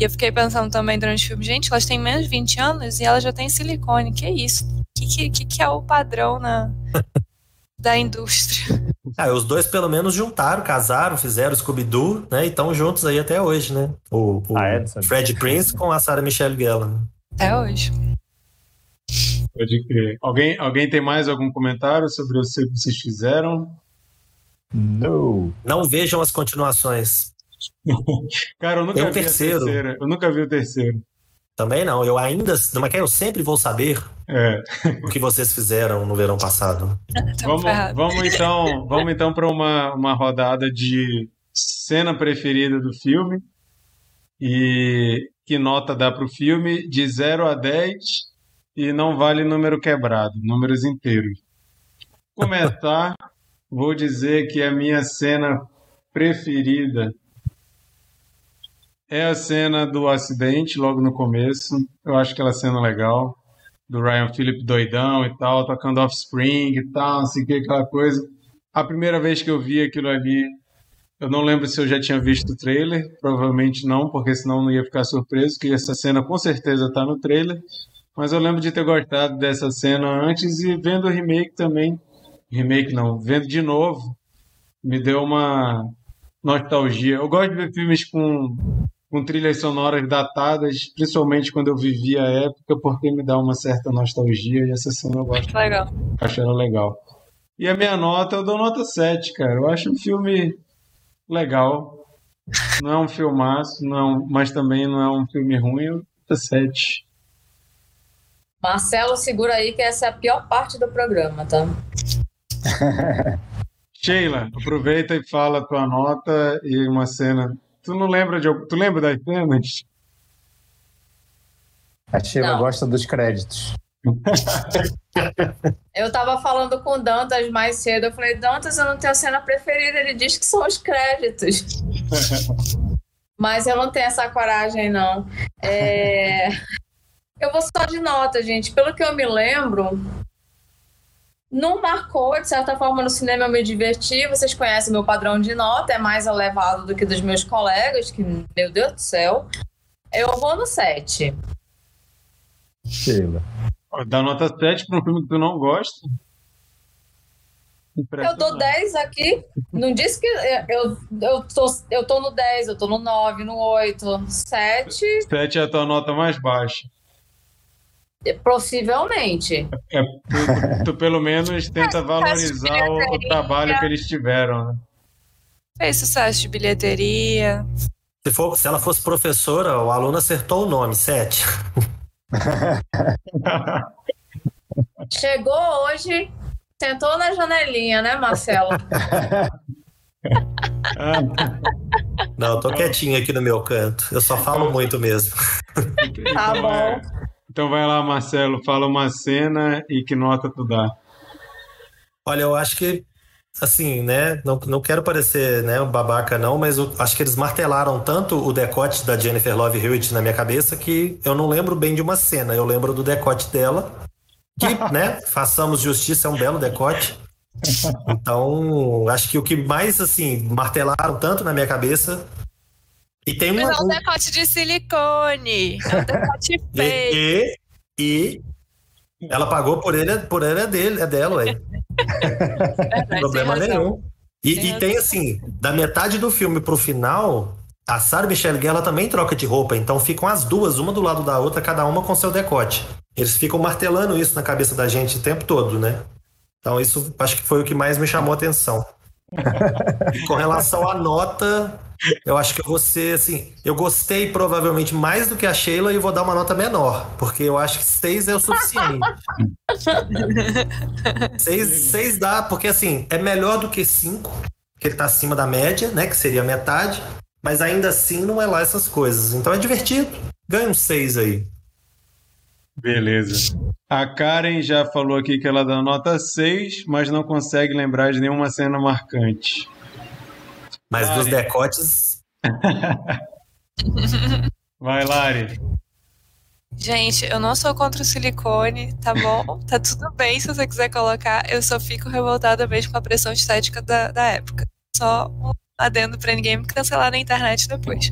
E eu fiquei pensando também durante o filme, gente, elas têm menos de 20 anos e ela já tem silicone. Que isso? O que, que, que, que é o padrão na, da indústria? ah, os dois pelo menos juntaram, casaram, fizeram Scooby-Doo, né, e estão juntos aí até hoje, né? O, o Ah, é? Não. Fred Prince com a Sarah Michelle Gellar. né? Até hoje. Pode crer. Alguém, alguém tem mais algum comentário sobre o que vocês fizeram? No. Não vejam as continuações. Cara, eu nunca um vi terceiro. terceira. Eu nunca vi o terceiro. Também não, eu ainda, é que eu sempre vou saber É. o que vocês fizeram no verão passado. Vamos, vamos então, vamos então para uma, uma rodada de cena preferida do filme e que nota dá para o filme de 0 a 10 e não vale número quebrado, números inteiros. Começar, vou dizer que a minha cena preferida é a cena do acidente logo no começo. Eu acho aquela cena legal do Ryan Phillip doidão e tal, tocando Offspring e tal, não sei o que, aquela coisa. A primeira vez que eu vi aquilo ali, eu não lembro se eu já tinha visto o trailer, provavelmente não, porque senão não ia ficar surpreso, que essa cena com certeza está no trailer. Mas eu lembro de ter gostado dessa cena antes e vendo o remake também. Remake não, vendo de novo, me deu uma nostalgia. Eu gosto de ver filmes com, com trilhas sonoras datadas, principalmente quando eu vivi a época, porque me dá uma certa nostalgia e essa cena eu gosto, legal. acho ela legal. E a minha nota, eu dou nota 7, cara. Eu acho um filme legal. Não é um filmaço, não, mas também não é um filme ruim. Nota 7. Marcelo, segura aí que essa é a pior parte do programa, tá? Sheila, aproveita e fala a tua nota e uma cena. Tu não lembra de Tu lembra das cenas? A Sheila gosta dos créditos. Eu tava falando com o Dantas mais cedo. Eu falei, Dantas, eu não tenho cena preferida. Ele diz que são os créditos. Mas eu não tenho essa coragem, não. É, Eu vou só de nota, gente. Pelo que eu me lembro, não marcou, de certa forma, no cinema eu me diverti. Vocês conhecem meu padrão de nota, é mais elevado do que dos meus colegas, que, meu Deus do céu. Eu vou no 7. Sheila. Dá nota 7 para um filme que tu não gosta? Eu dou 10 aqui. Não disse que eu, eu, tô, eu tô no 10, eu tô no 9, no 8, 7, 7 é a tua nota mais baixa. Possivelmente. É, tu, tu pelo menos tenta valorizar o, o trabalho que eles tiveram, né? Fez sucesso de bilheteria. Se, for, se ela fosse professora, o aluno acertou o nome, 7. Chegou hoje, sentou na janelinha, né, Marcelo? Não, eu tô quietinho aqui no meu canto. Eu só falo muito mesmo. Tá bom. Então vai lá, Marcelo, fala uma cena e que nota tu dá. Olha, eu acho que, assim, né? Não, não quero parecer né, um babaca, não, mas eu acho que eles martelaram tanto o decote da Jennifer Love Hewitt na minha cabeça que eu não lembro bem de uma cena. Eu lembro do decote dela, que, né? Façamos justiça, é um belo decote. Então, acho que o que mais, assim, martelaram tanto na minha cabeça. E tem Mas uma. é um decote de silicone. É um decote feio. E, e, e ela pagou por ele, por ele é dele, é dela, ué. Verdade, problema nenhum. E, Tem e tem assim, da metade do filme pro final, a Sarah Michelle Gellar ela também troca de roupa, então ficam as duas, uma do lado da outra, cada uma com seu decote. Eles ficam martelando isso na cabeça da gente o tempo todo, né? Então isso acho que foi o que mais me chamou a atenção. E com relação à nota, eu acho que eu vou ser assim, eu gostei provavelmente mais do que a Sheila e vou dar uma nota menor, porque eu acho que seis é o suficiente. Seis, seis dá, porque assim, é melhor do que cinco, que ele tá acima da média, né? Que seria metade. Mas ainda assim não é lá essas coisas. Então é divertido. Ganha um seis aí. Beleza. A Karen já falou aqui que ela dá nota 6, mas não consegue lembrar de nenhuma cena marcante. Mas Lari. dos decotes, Vai, Lari. Gente, eu não sou contra o silicone, tá bom? Tá tudo bem se você quiser colocar. Eu só fico revoltada mesmo com a pressão estética da, da época. Só um adendo pra ninguém me cancelar na internet depois.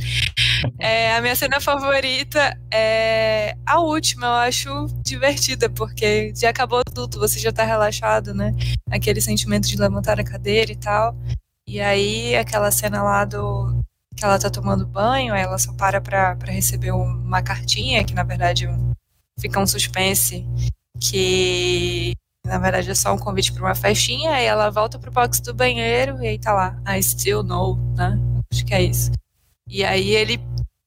É, a minha cena favorita é a última, eu acho divertida, porque já acabou tudo, você já tá relaxado, né? Aquele sentimento de levantar a cadeira e tal. E aí, aquela cena lá do, que ela tá tomando banho, aí ela só para pra, pra receber um- uma cartinha, que na verdade fica um suspense, que na verdade é só um convite pra uma festinha, aí ela volta pro box do banheiro e aí tá lá, I still know, né? Acho que é isso. E aí ele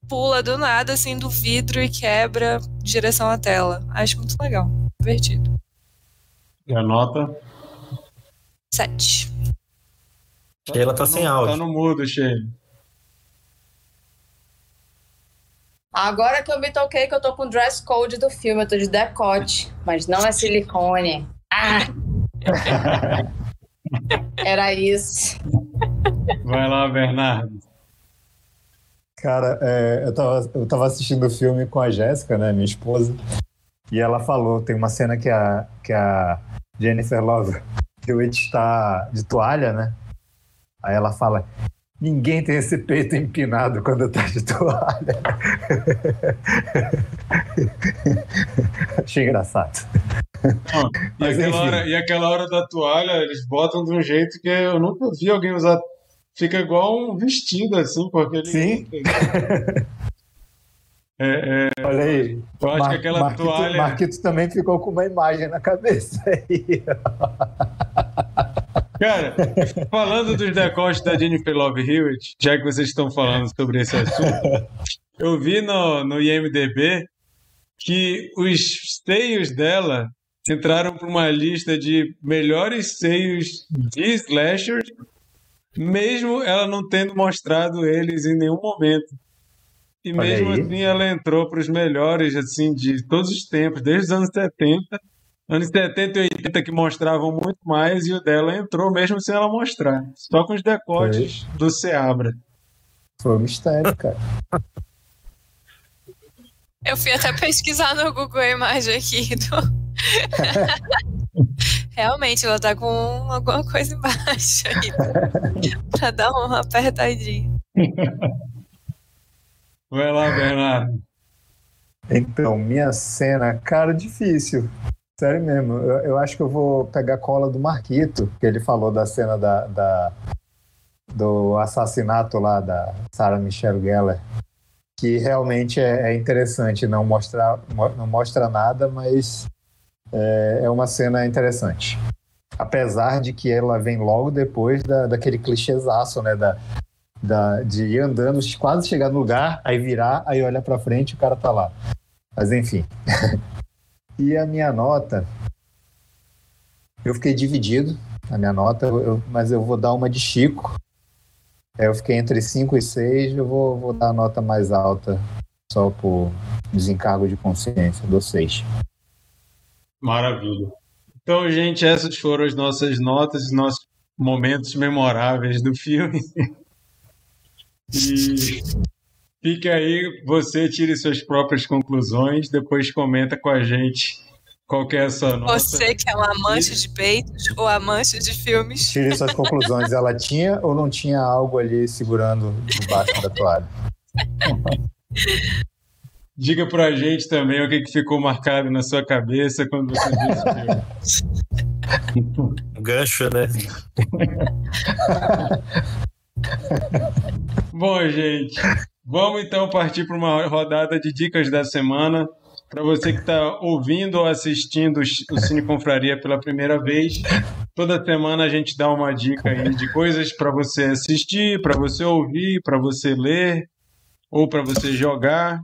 pula do nada, assim, do vidro e quebra direção à tela. Acho muito legal, divertido. E a nota? Sete. Sheila tá no- sem áudio. Tá no mudo, Sheila. Agora que eu me toquei que eu tô com o dress code do filme, eu tô de decote, mas não é silicone. Ah! Era isso. Vai lá, Bernardo. Cara, é, eu, tava, eu tava assistindo o filme com a Jéssica, né, minha esposa, e ela falou, tem uma cena que a, que a Jennifer Love Hewitt está de toalha, né? Aí ela fala, ninguém tem esse peito empinado quando tá de toalha. Achei engraçado. Não, e, aquela hora, e aquela hora da toalha, eles botam de um jeito que eu nunca vi alguém usar. Fica igual um vestido, assim, porque ele. Sim. É, é, Olha aí. eu acho Mar- que aquela Marquito, toalha. Marquito também ficou com uma imagem na cabeça aí. Cara, falando dos decotes da Jennifer Love Hewitt, já que vocês estão falando sobre esse assunto, eu vi no, no IMDB que os seios dela entraram para uma lista de melhores seios de slasher, mesmo ela não tendo mostrado eles em nenhum momento. E Olha mesmo aí. assim ela entrou para os melhores assim de todos os tempos, desde os anos 70. Anos 70 e 80 que mostravam muito mais e o dela entrou mesmo sem ela mostrar, só com os decotes do Seabra. Foi um mistério, cara. Eu fui até pesquisar no Google a imagem aqui. do- Realmente, ela tá com alguma coisa embaixo aí. pra dar uma apertadinha. Vai lá, Bernardo. Então, minha cena, cara, difícil. Sério mesmo. Eu, eu acho que eu vou pegar a cola do Marquito, que ele falou da cena da, da- do assassinato lá da Sarah Michelle Gellar, que realmente é, é interessante. Não mostrar, mo- não mostra nada, mas é, é uma cena interessante. Apesar de que ela vem logo depois da, daquele clichêzaço, né? Da, da, de ir andando, quase chegar no lugar, aí virar, aí olhar pra frente e o cara tá lá. Mas enfim. e a minha nota, eu fiquei dividido na minha nota, eu- mas eu vou dar uma de Chico. É, Eu fiquei entre 5 e 6, eu vou, vou dar a nota mais alta, só por desencargo de consciência, dou 6. Maravilha. Então, gente, essas foram as nossas notas, os nossos momentos memoráveis do filme. E fica aí, você tire suas próprias conclusões, depois comenta com a gente qual que é a sua nota. Você que é um amante de peitos ou amante de filmes. Tire suas conclusões, ela tinha ou não tinha algo ali segurando debaixo da toalha? Diga pra gente também o que, que ficou marcado na sua cabeça quando você viu esse filme. Gancho, né? Bom, gente, vamos então partir para uma rodada de dicas da semana. Para você que está ouvindo ou assistindo o Cine Confraria pela primeira vez, toda semana a gente dá uma dica aí de coisas para você assistir, para você ouvir, para você ler ou para você jogar.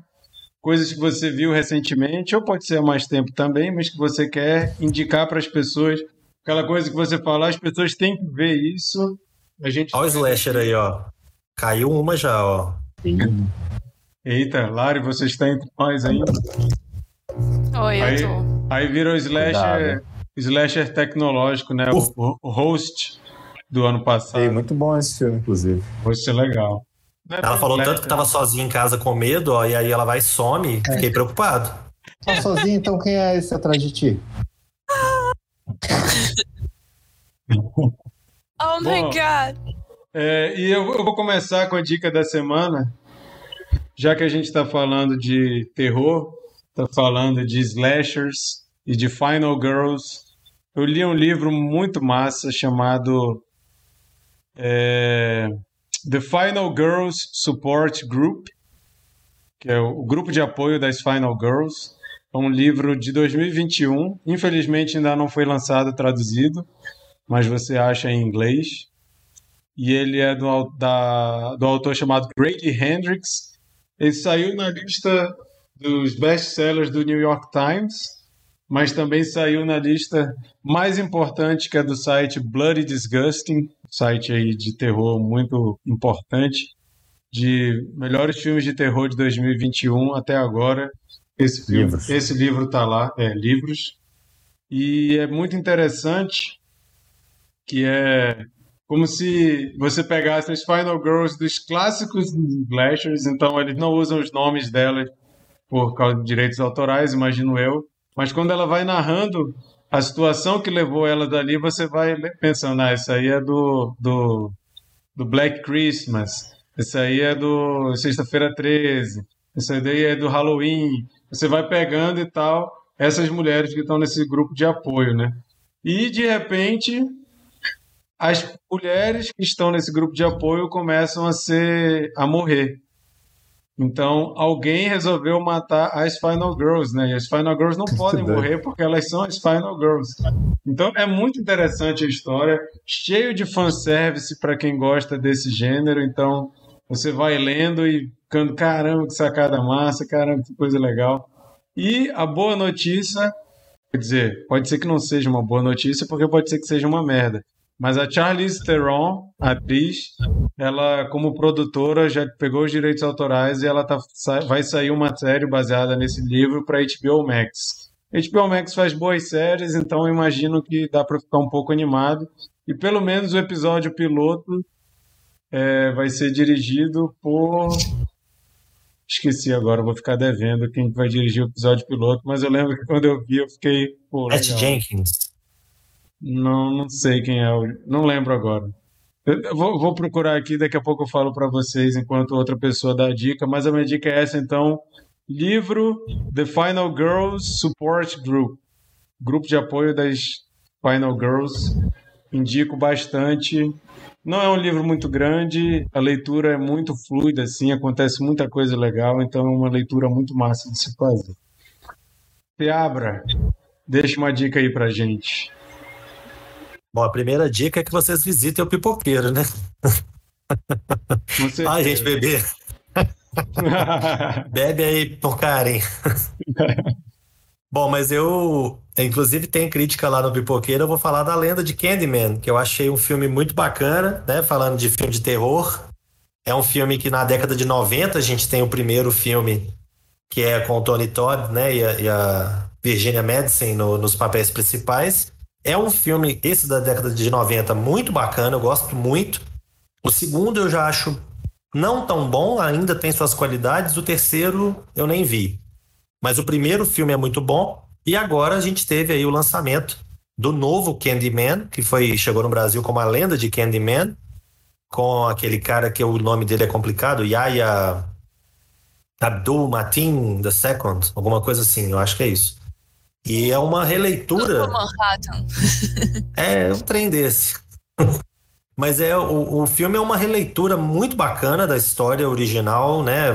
Coisas que você viu recentemente, ou pode ser há mais tempo também, mas que você quer indicar para as pessoas. Aquela coisa que você fala, as pessoas têm que ver isso. A gente Olha o slasher aí, ó. Caiu uma já, ó. Eita, Lari, você está entre nós ainda. Oi, Aí- eu tô. Aí virou slasher, slasher tecnológico, né? O, o- host do ano passado. muito bom esse filme, inclusive. Host é legal. Não é Ela falou slasher, tanto que tava sozinha em casa com medo, ó, e aí ela vai e some. Fiquei preocupado. Tá sozinho, então quem é esse atrás de ti? Oh my Bom. god! É, e eu, eu vou começar com a dica da semana, já que a gente está falando de terror, está falando de slashers e de Final Girls. Eu li um livro muito massa chamado é, The Final Girls Support Group, que é o, grupo de apoio das Final Girls. É um livro de 2021. Infelizmente ainda não foi lançado traduzido, mas você acha em inglês e ele é do, da- do autor chamado Grady Hendrix. Ele saiu na lista dos best-sellers do New York Times, mas também saiu na lista mais importante que é do site Bloody Disgusting, site aí de terror muito importante, de melhores filmes de terror de 2021 até agora. Esse, filme, Livros. esse livro está lá, é, livros. E é muito interessante que é como se você pegasse as Final Girls dos clássicos slashers, então eles não usam os nomes delas por causa de direitos autorais, imagino eu, mas quando ela vai narrando a situação que levou ela dali, você vai pensando, ah, isso aí é do, do, do Black Christmas, isso aí é do Sexta-feira 13, isso aí é do Halloween, você vai pegando e tal, essas mulheres que estão nesse grupo de apoio, né? E de repente as mulheres que estão nesse grupo de apoio começam a ser a morrer. Então, alguém resolveu matar as Final Girls, né? E as Final Girls não podem morrer porque elas são as Final Girls. Então, é muito interessante a história, cheio de fanservice para quem gosta desse gênero. Então, você vai lendo e ficando, caramba, que sacada massa, caramba, que coisa legal. E a boa notícia, quer dizer, pode ser que não seja uma boa notícia, porque pode ser que seja uma merda. Mas a Charlize Theron, a atriz, ela, como produtora, já pegou os direitos autorais e ela tá, vai sair uma série baseada nesse livro para HBO Max. HBO Max faz boas séries, então imagino que dá para ficar um pouco animado. E pelo menos o episódio piloto é, vai ser dirigido por. Esqueci agora, vou ficar devendo quem vai dirigir o episódio piloto, mas eu lembro que quando eu vi eu fiquei. Matt Jenkins. Não, não sei quem é. Não lembro agora. Eu vou, vou procurar aqui, daqui a pouco eu falo para vocês enquanto outra pessoa dá a dica, mas a minha dica é essa então. Livro The Final Girls Support Group. Grupo de apoio das Final Girls. Indico bastante. Não é um livro muito grande, a leitura é muito fluida, assim, acontece muita coisa legal, então é uma leitura muito massa de se fazer. Seabra, deixa uma dica aí pra gente. Bom, a primeira dica é que vocês visitem o pipoqueiro, né? Ai, gente, beber. Bebe aí por carinho. Bom, mas eu, inclusive, tem crítica lá no Pipoqueiro. Eu vou falar da lenda de Candyman, que eu achei um filme muito bacana, né? Falando de filme de terror. É um filme que na década de 90 a gente tem o primeiro filme, que é com o Tony Todd, né? E a, e a Virginia Madsen no, nos papéis principais. É um filme, esse da década de 90, muito bacana, eu gosto muito. O segundo eu já acho não tão bom, ainda tem suas qualidades. O terceiro eu nem vi. Mas o primeiro filme é muito bom. E agora a gente teve aí o lançamento do novo Candyman, que foi chegou no Brasil como a lenda de Candyman, com aquele cara que o nome dele é complicado, Yaya Abdul Matin II, alguma coisa assim, eu acho que é isso. E é uma releitura. Manhattan. é um trem desse. Mas é o, o filme é uma releitura muito bacana da história original, né?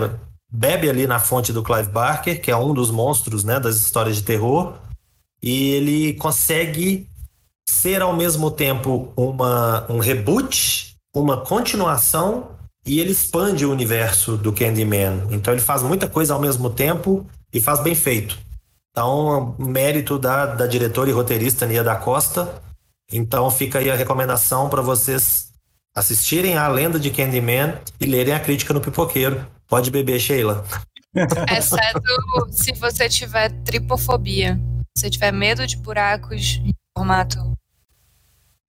Bebe ali na fonte do Clive Barker, que é um dos monstros, né, das histórias de terror, e ele consegue ser ao mesmo tempo uma, um reboot, uma continuação, e ele expande o universo do Candyman. Então ele faz muita coisa ao mesmo tempo e faz bem feito. Então, mérito da, da diretora e roteirista Nia da Costa. Então, fica aí a recomendação para vocês assistirem a Lenda de Candyman e lerem a crítica no Pipoqueiro. Pode beber, Sheila. Exceto se você tiver tripofobia. Se tiver medo de buracos em formato.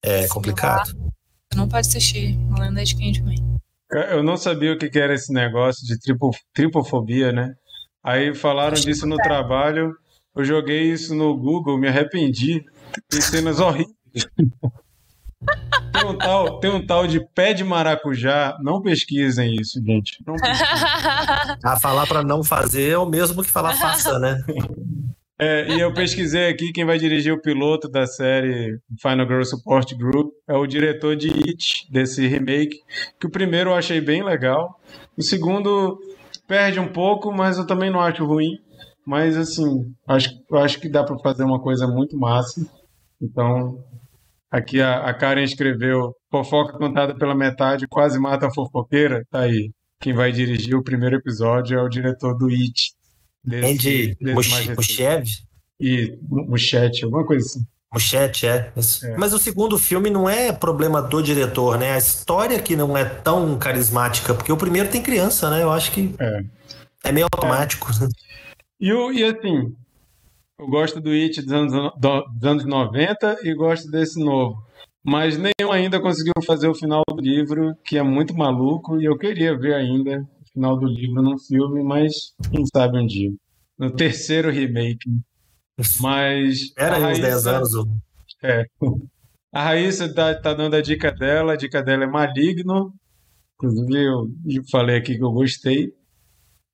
É complicado. Você não pode assistir a Lenda de Candyman. Eu não sabia o que era esse negócio de tripo, tripofobia, né? Aí falaram disso no é. trabalho. Eu joguei isso no Google, me arrependi. Tem cenas horríveis. Tem um, tal, tem um tal de pé de maracujá. Não pesquisem isso, gente. Não ah, falar para não fazer é o mesmo que falar faça, né? É, e eu pesquisei aqui quem vai dirigir o piloto da série Final Girl Support Group é o diretor de It, desse remake, que o primeiro eu achei bem legal. O segundo perde um pouco, mas eu também não acho ruim. Mas assim, acho, eu acho que dá para fazer uma coisa muito massa. Então, aqui a, a Karen escreveu: fofoca contada pela metade quase mata a fofoqueira. Tá aí. Quem vai dirigir o primeiro episódio é o diretor do It. Desse Muchev? E Muchete, alguma coisa assim. Muchete, é. é. Mas o segundo filme não é problema do diretor, né? A história que não é tão carismática, porque o primeiro tem criança, né? Eu acho que é, é meio automático. É. E, e assim, eu gosto do It dos anos, dos anos 90 e gosto desse novo. Mas nenhum ainda conseguiu fazer o final do livro, que é muito maluco, e eu queria ver ainda o final do livro num filme, mas quem sabe um dia. No terceiro remake. Mas. Era Raíssa, uns 10 anos. É. A Raíssa tá, tá dando a dica dela, a dica dela é maligno. Inclusive, eu falei aqui que eu gostei.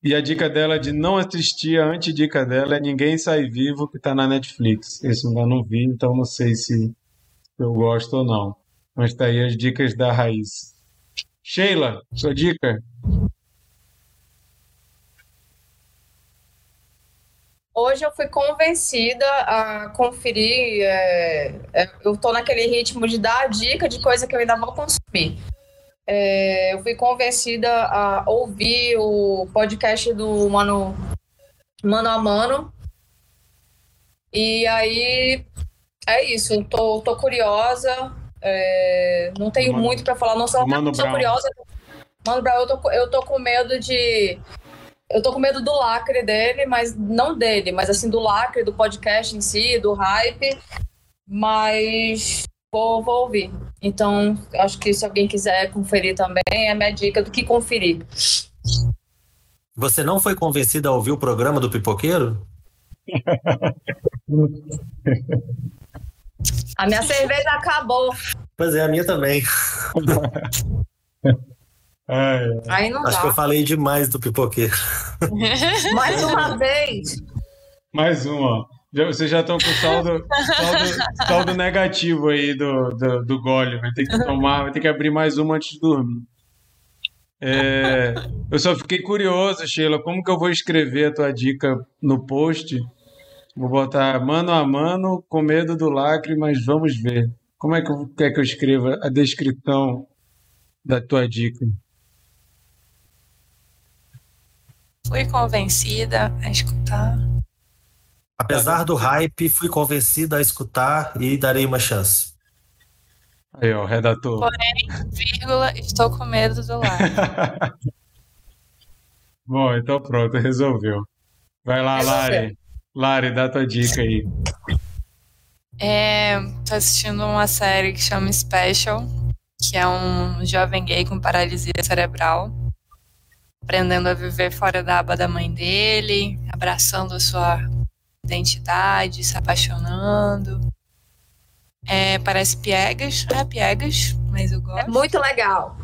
E a dica dela de não assistir, a antidica dela é Ninguém Sai Vivo, que tá na Netflix. Esse eu ainda não vi, então não sei se eu gosto ou não. Mas tá aí as dicas da raiz. Sheila, sua dica? Hoje eu fui convencida a conferir. É, é eu tô naquele ritmo de dar a dica de coisa que eu ainda vou consumir. É, eu fui convencida a ouvir o podcast do Mano, Mano a Mano. E aí é isso, tô, tô curiosa. É, não tenho Mano, muito para falar, não sou, Mano sou curiosa. Mano Brown, eu tô, eu tô com medo de. Eu tô com medo do lacre dele, mas não dele, mas assim, do lacre, do podcast em si, do hype. Mas vou, vou ouvir. Então, acho que se alguém quiser conferir também, é a minha dica do que conferir. Você não foi convencida a ouvir o programa do Pipoqueiro? a minha cerveja acabou. Pois é, a minha também. Aí não Acho dá. que eu falei demais do Pipoqueiro. Mais uma vez. Mais uma. Vocês já estão com saldo, saldo, saldo negativo aí do, do, do gole. Vai ter que tomar, vai ter que abrir mais uma antes de dormir. É, eu só fiquei curioso, Sheila, como que eu vou escrever a tua dica no post? Vou botar mano a mano, com medo do lacre, mas vamos ver. Como é que eu quer que eu escreva a descrição da tua dica? Fui convencida a escutar. Apesar do hype, fui convencida a escutar e darei uma chance. Aí, ó, redator. Porém, vírgula, estou com medo do lado. Bom, então pronto, resolveu. Vai lá, Lari. Lari, dá tua dica aí. É, tô assistindo uma série que chama Special, que é um jovem gay com paralisia cerebral, aprendendo a viver fora da aba da mãe dele, abraçando a sua identidade, se apaixonando. É, parece piegas, é piegas, mas eu gosto. É muito legal.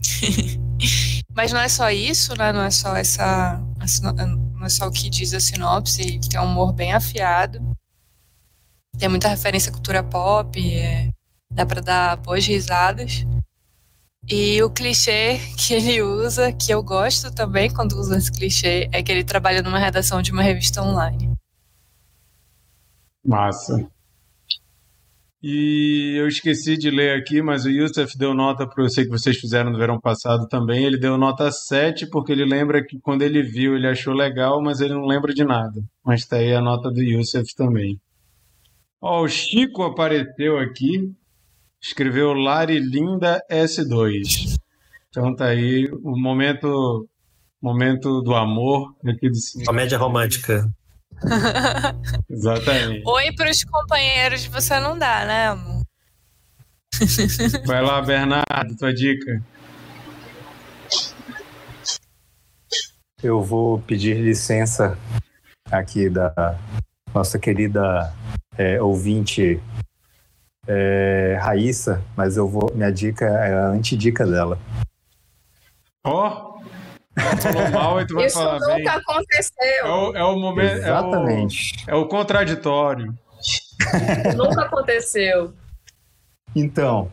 mas não é só isso, né? Não é só essa, não é só o que diz a sinopse, que é um humor bem afiado. Tem muita referência à cultura pop, é, dá para dar boas risadas. E o clichê que ele usa, que eu gosto também quando usa esse clichê, é que ele trabalha numa redação de uma revista online. Massa. E eu esqueci de ler aqui, mas o Yusuf deu nota para eu sei que vocês fizeram no verão passado também. Ele deu nota 7, porque ele lembra que quando ele viu, ele achou legal, mas ele não lembra de nada. Mas tá aí a nota do Yusuf também. Ó, o Chico apareceu aqui, escreveu Lari Linda S2. Então tá aí o momento, momento do amor aqui do cinema. Comédia romântica. Exatamente. Oi para os companheiros você não dá, né, amor? Vai lá, Bernardo, tua dica. Eu vou pedir licença aqui da nossa querida é, ouvinte é, Raíssa, mas eu vou. Minha dica é a antidica dela. Ó! Oh. Falou mal e tu vai Isso falar nunca bem. aconteceu. É o, é o momento. Exatamente. É o, é o contraditório. nunca aconteceu. Então,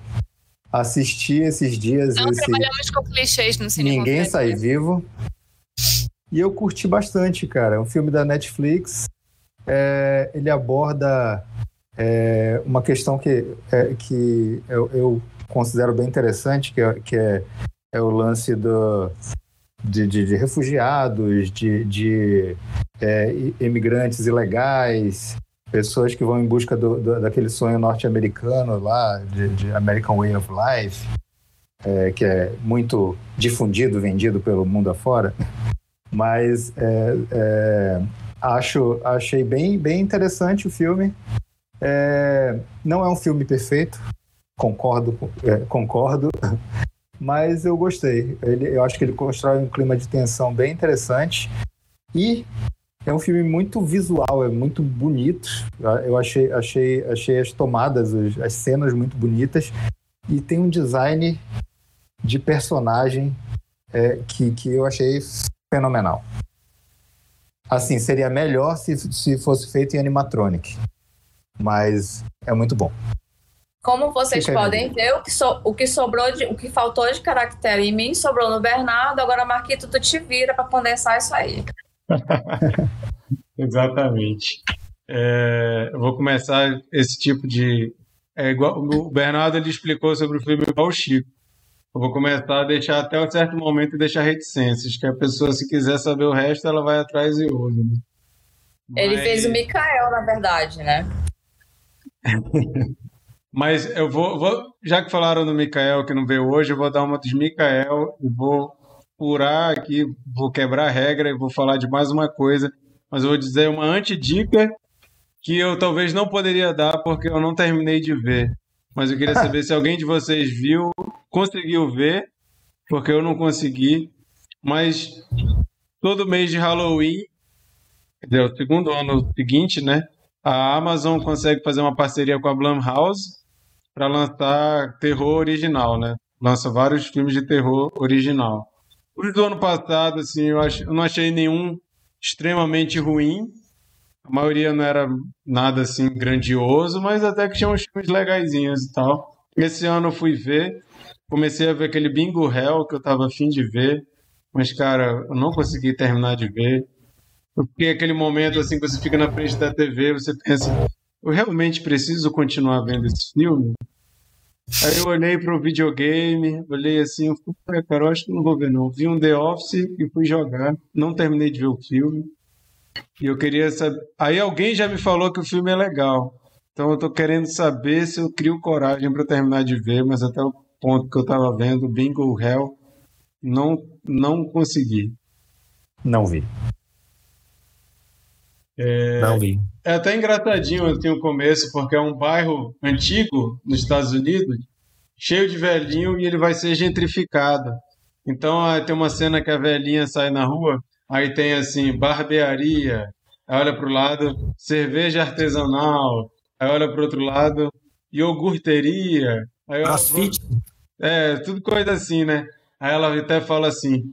assisti esses dias. Não esse... trabalhamos com clichês no cinema. Ninguém sai vivo. E eu curti bastante, cara. É um filme da Netflix. É, ele aborda é, uma questão que, é, que eu, eu, considero bem interessante, que é, que é, é o lance do, de, de, de refugiados, de, de é, imigrantes ilegais, pessoas que vão em busca do, do, daquele sonho norte-americano lá, de, de, American Way of Life, é, que é muito difundido, vendido pelo mundo afora. Mas é, é, acho, achei bem, bem interessante o filme. É, não é um filme perfeito, concordo, é, concordo, mas eu gostei. Ele, eu acho que ele constrói um clima de tensão bem interessante e é um filme muito visual, é muito bonito. Eu achei, achei, achei as tomadas, as cenas muito bonitas e tem um design de personagem é, que, que eu achei fenomenal. Assim, seria melhor se, se fosse feito em animatronic, mas é muito bom. Como vocês podem ver, o que, so, o que sobrou, de, o que faltou de caractere em mim sobrou no Bernardo. Agora, Marquito, tu te vira para condensar isso aí. Exatamente. É, eu vou começar esse tipo de. É igual, o Bernardo ele explicou sobre o filme igual o Chico. Eu vou começar a deixar até um certo momento e deixar reticências, que a pessoa, se quiser saber o resto, ela vai atrás e ouve. Né? Ele fez o Mikael, na verdade, né? Mas eu vou, vou, já que falaram do Mikael que não veio hoje, eu vou dar uma dos Mikael e vou furar aqui, vou quebrar a regra e vou falar de mais uma coisa. Mas vou dizer uma antidica que eu talvez não poderia dar porque eu não terminei de ver. Mas eu queria saber se alguém de vocês viu, conseguiu ver, porque eu não consegui. Mas todo mês de Halloween, o segundo ano seguinte, né? A Amazon consegue fazer uma parceria com a Blumhouse para lançar terror original, né? Lança vários filmes de terror original. Os do ano passado, assim, eu, ach, eu não achei nenhum extremamente ruim. A maioria não era nada assim grandioso, mas até que tinha uns filmes legaisinhos e tal. Esse ano eu fui ver, comecei a ver aquele Bingo Hell que eu tava afim de ver, mas cara, eu não consegui terminar de ver. Porque aquele momento assim que você fica na frente da TV, você pensa, eu realmente preciso continuar vendo esse filme? Aí eu olhei para o videogame, olhei assim, eu falei, cara, eu acho que não vou ver não. Vi um The Office e fui jogar. Não terminei de ver o filme. E eu queria saber. Aí alguém já me falou que o filme é legal. Então eu tô querendo saber se eu crio coragem para terminar de ver, mas até o ponto que eu tava vendo, Bingo Hell, não, não consegui. Não vi. É, Não vi. é até engraçadinho assim, o começo, porque é um bairro antigo nos Estados Unidos, cheio de velhinho e ele vai ser gentrificado. Então tem uma cena que a velhinha sai na rua, aí tem assim, barbearia, aí olha pro lado, cerveja artesanal, aí olha pro outro lado, iogurteria, aí olha pro... É, tudo coisa assim, né? Aí ela até fala assim,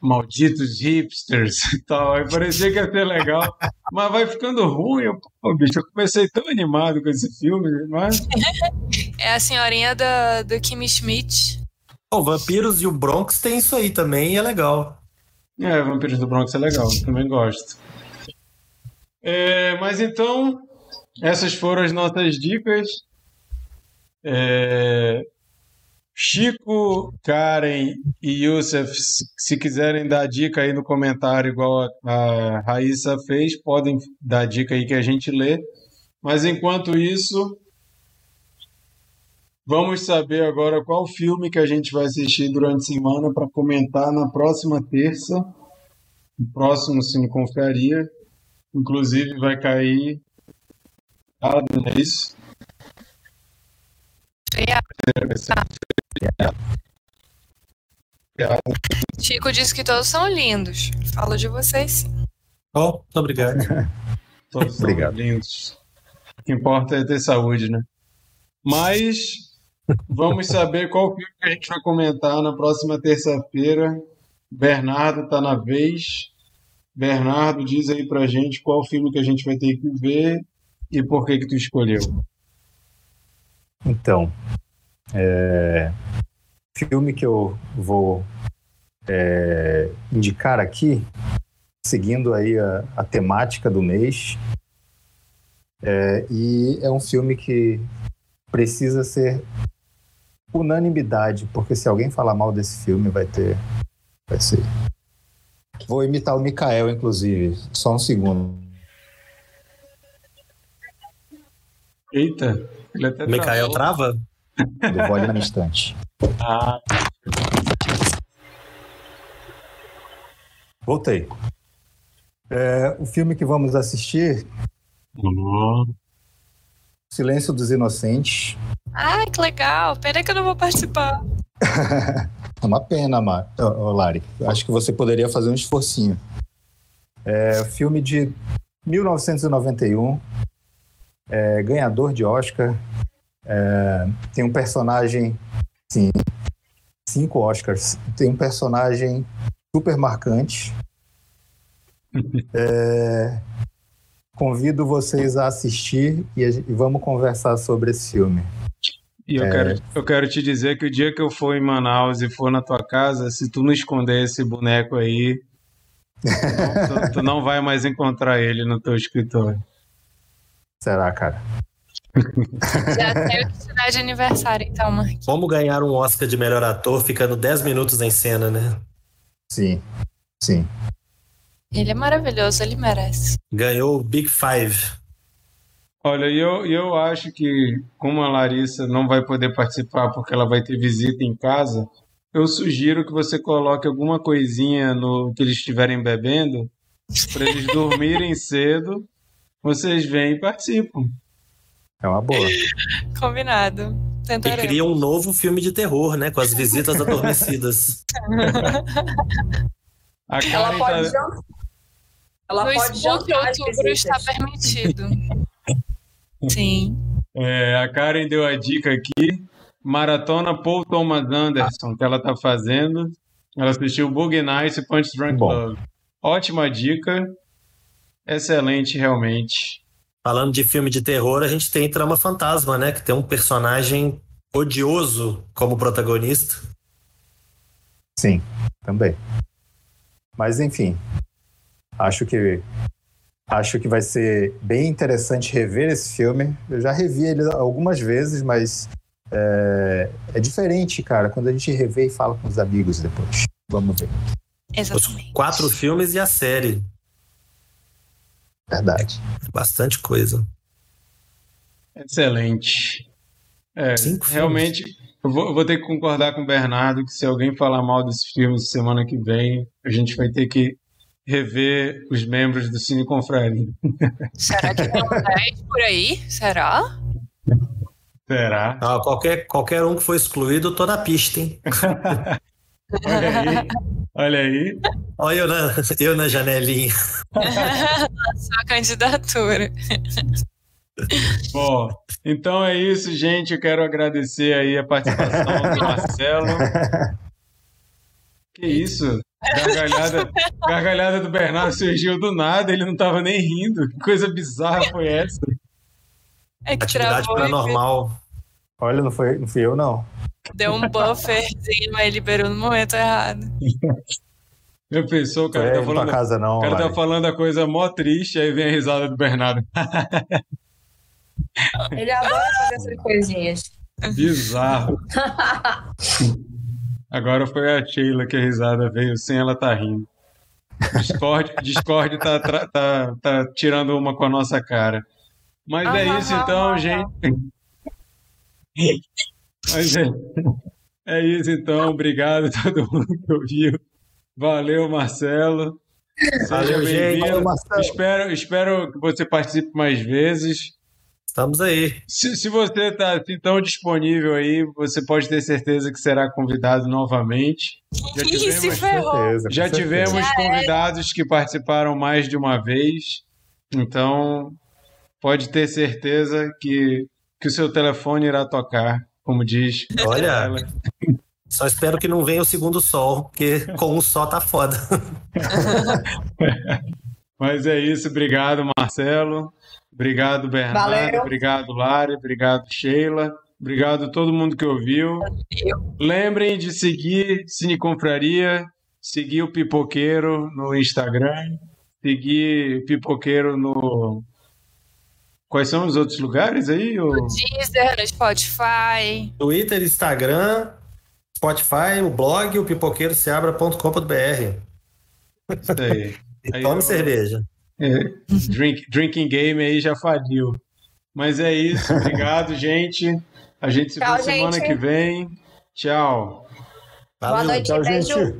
malditos hipsters e tal. Aí parecia que ia ser legal, mas vai ficando ruim. Eu, pô, bicho, eu comecei tão animado com esse filme, mas É a senhorinha da, do Kimi Schmidt. O Vampiros e o Bronx tem isso aí também e é legal. é, Vampiros do Bronx é legal, também gosto. É, mas então, essas foram as nossas dicas. É, Chico, Karen e Youssef, se quiserem dar dica aí no comentário, igual a, Raíssa fez, podem dar dica aí que a gente lê. Mas enquanto isso, vamos saber agora qual filme que a gente vai assistir durante a semana para comentar na próxima terça, no próximo Cine Confraria. Inclusive vai cair. Ah, não é isso? Chico disse que todos são lindos. Falo de vocês sim. Oh, muito obrigado. Todos são Obrigado. lindos. O que importa é ter saúde, né? Mas vamos saber qual filme que a gente vai comentar na próxima terça-feira. Bernardo tá na vez. Bernardo, diz aí pra gente qual filme que a gente vai ter que ver e por que que tu escolheu. Então, é, filme que eu vou é, indicar aqui, seguindo aí a, a temática do mês, é, e é um filme que precisa ser unanimidade, porque se alguém falar mal desse filme, vai ter, vai ser. Vou imitar o Mikael, inclusive, só um segundo. Eita, ele até travou. trava? Eu vou ali no instante. Ah, Voltei. É, o filme que vamos assistir, hum, Silêncio dos Inocentes. Ai, que legal. Pena que eu não vou participar. É uma pena, Mar... ô, Lari. Acho que você poderia fazer um esforcinho. É filme de 1991, é, ganhador de Oscar. É, tem um personagem, sim, cinco Oscars. Tem um personagem super marcante. É, convido vocês a assistir e, a e vamos conversar sobre esse filme. E eu, É. quero, eu quero te dizer que o dia que eu for em Manaus e for na tua casa, se tu não esconder esse boneco aí, tu, tu não vai mais encontrar ele no teu escritório. Será, cara? Já tenho que te de aniversário, então, Marquinhos. Como ganhar um Oscar de melhor ator ficando 10 minutos em cena, né? Sim, sim. Ele é maravilhoso, ele merece. Ganhou o Big Five. Olha, eu, eu acho que, como a Larissa não vai poder participar porque ela vai ter visita em casa, eu sugiro que você coloque alguma coisinha no que eles estiverem bebendo para eles dormirem cedo. Vocês vêm e participam. É uma boa. Combinado. E Tentaremos. cria um novo filme de terror, né? Com as visitas adormecidas. A Ela Karen pode tá-. Ela No pode as Outubro está permitido. Sim. É, a Karen deu a dica aqui. Maratona Paul Thomas Anderson, que ela tá fazendo. Ela assistiu Boogie Nights e Punch Drunk Bom. Love. Ótima dica. Excelente, realmente. Falando de filme de terror, a gente tem Trama Fantasma, né? Que tem um personagem odioso como protagonista. Sim, também. Mas enfim, acho que acho que vai ser bem interessante rever esse filme. Eu já revi ele algumas vezes, mas é, é diferente, cara, quando a gente revê e fala com os amigos depois. Vamos ver. Os Exatamente. quatro filmes e a série. Verdade. Bastante coisa. Excelente. É, Cinco filmes. realmente, eu vou, eu vou ter que concordar com o Bernardo que se alguém falar mal desse filme semana que vem, a gente vai ter que rever os membros do Cine Confraria. Será que tem um 10 por aí? Será? Será? Ah, qualquer, qualquer um que for excluído, eu tô na pista, hein? Olha aí. Olha aí. Olha eu na, eu na janelinha. Sua candidatura. Bom, então é isso, gente. Eu quero agradecer aí a participação do Marcelo. Que isso? Gargalhada, gargalhada do Bernardo surgiu do nada, ele não estava nem rindo. Que coisa bizarra foi essa? É que Atividade travou paranormal. Olha, não, foi, não fui eu, não. Deu um bufferzinho, mas liberou no momento errado. Eu pensou, o cara tá aí pra falando, casa, não. o cara tá falando a coisa mó triste, aí vem a risada do Bernardo. Ele adora fazer essas coisinhas. Bizarro. Agora foi a Sheila que a risada veio sem ela tá rindo. Discord, Discord tá, tá, tá tirando uma com a nossa cara. Mas é Ah, isso ah, então, ah, gente. Mas é, é isso então. Obrigado a todo mundo que ouviu. Valeu, Marcelo. Seja Valeu, gente. bem-vindo. Valeu, Marcelo. Espero, espero que você participe mais vezes. Estamos aí. Se, se você está assim, tão disponível aí, você pode ter certeza que será convidado novamente. Já tivemos, ferrou. Certeza, já certeza. tivemos convidados que participaram mais de uma vez, então pode ter certeza que, que o seu telefone irá tocar, como diz. Olha, ela. só espero que não venha o segundo sol, porque com o sol tá foda. Mas é isso, obrigado, Marcelo. Obrigado, Bernardo. Valeu. Obrigado, Lari. Obrigado, Sheila. Obrigado a todo mundo que ouviu. Lembrem de seguir Cine Confraria, seguir o Pipoqueiro no Instagram, seguir o Pipoqueiro no. Quais são os outros lugares aí? ô? Deezer, no Spotify. Twitter, Instagram, Spotify, o blog, o pipoqueiroseabra.com.br. Isso aí. E Aí tome eu- cerveja. É, drink, drinking game aí já faliu. Mas é isso. Obrigado, gente. A gente se vê semana gente. que vem. Tchau. Boa Valeu. noite, Tchau, beijo. gente.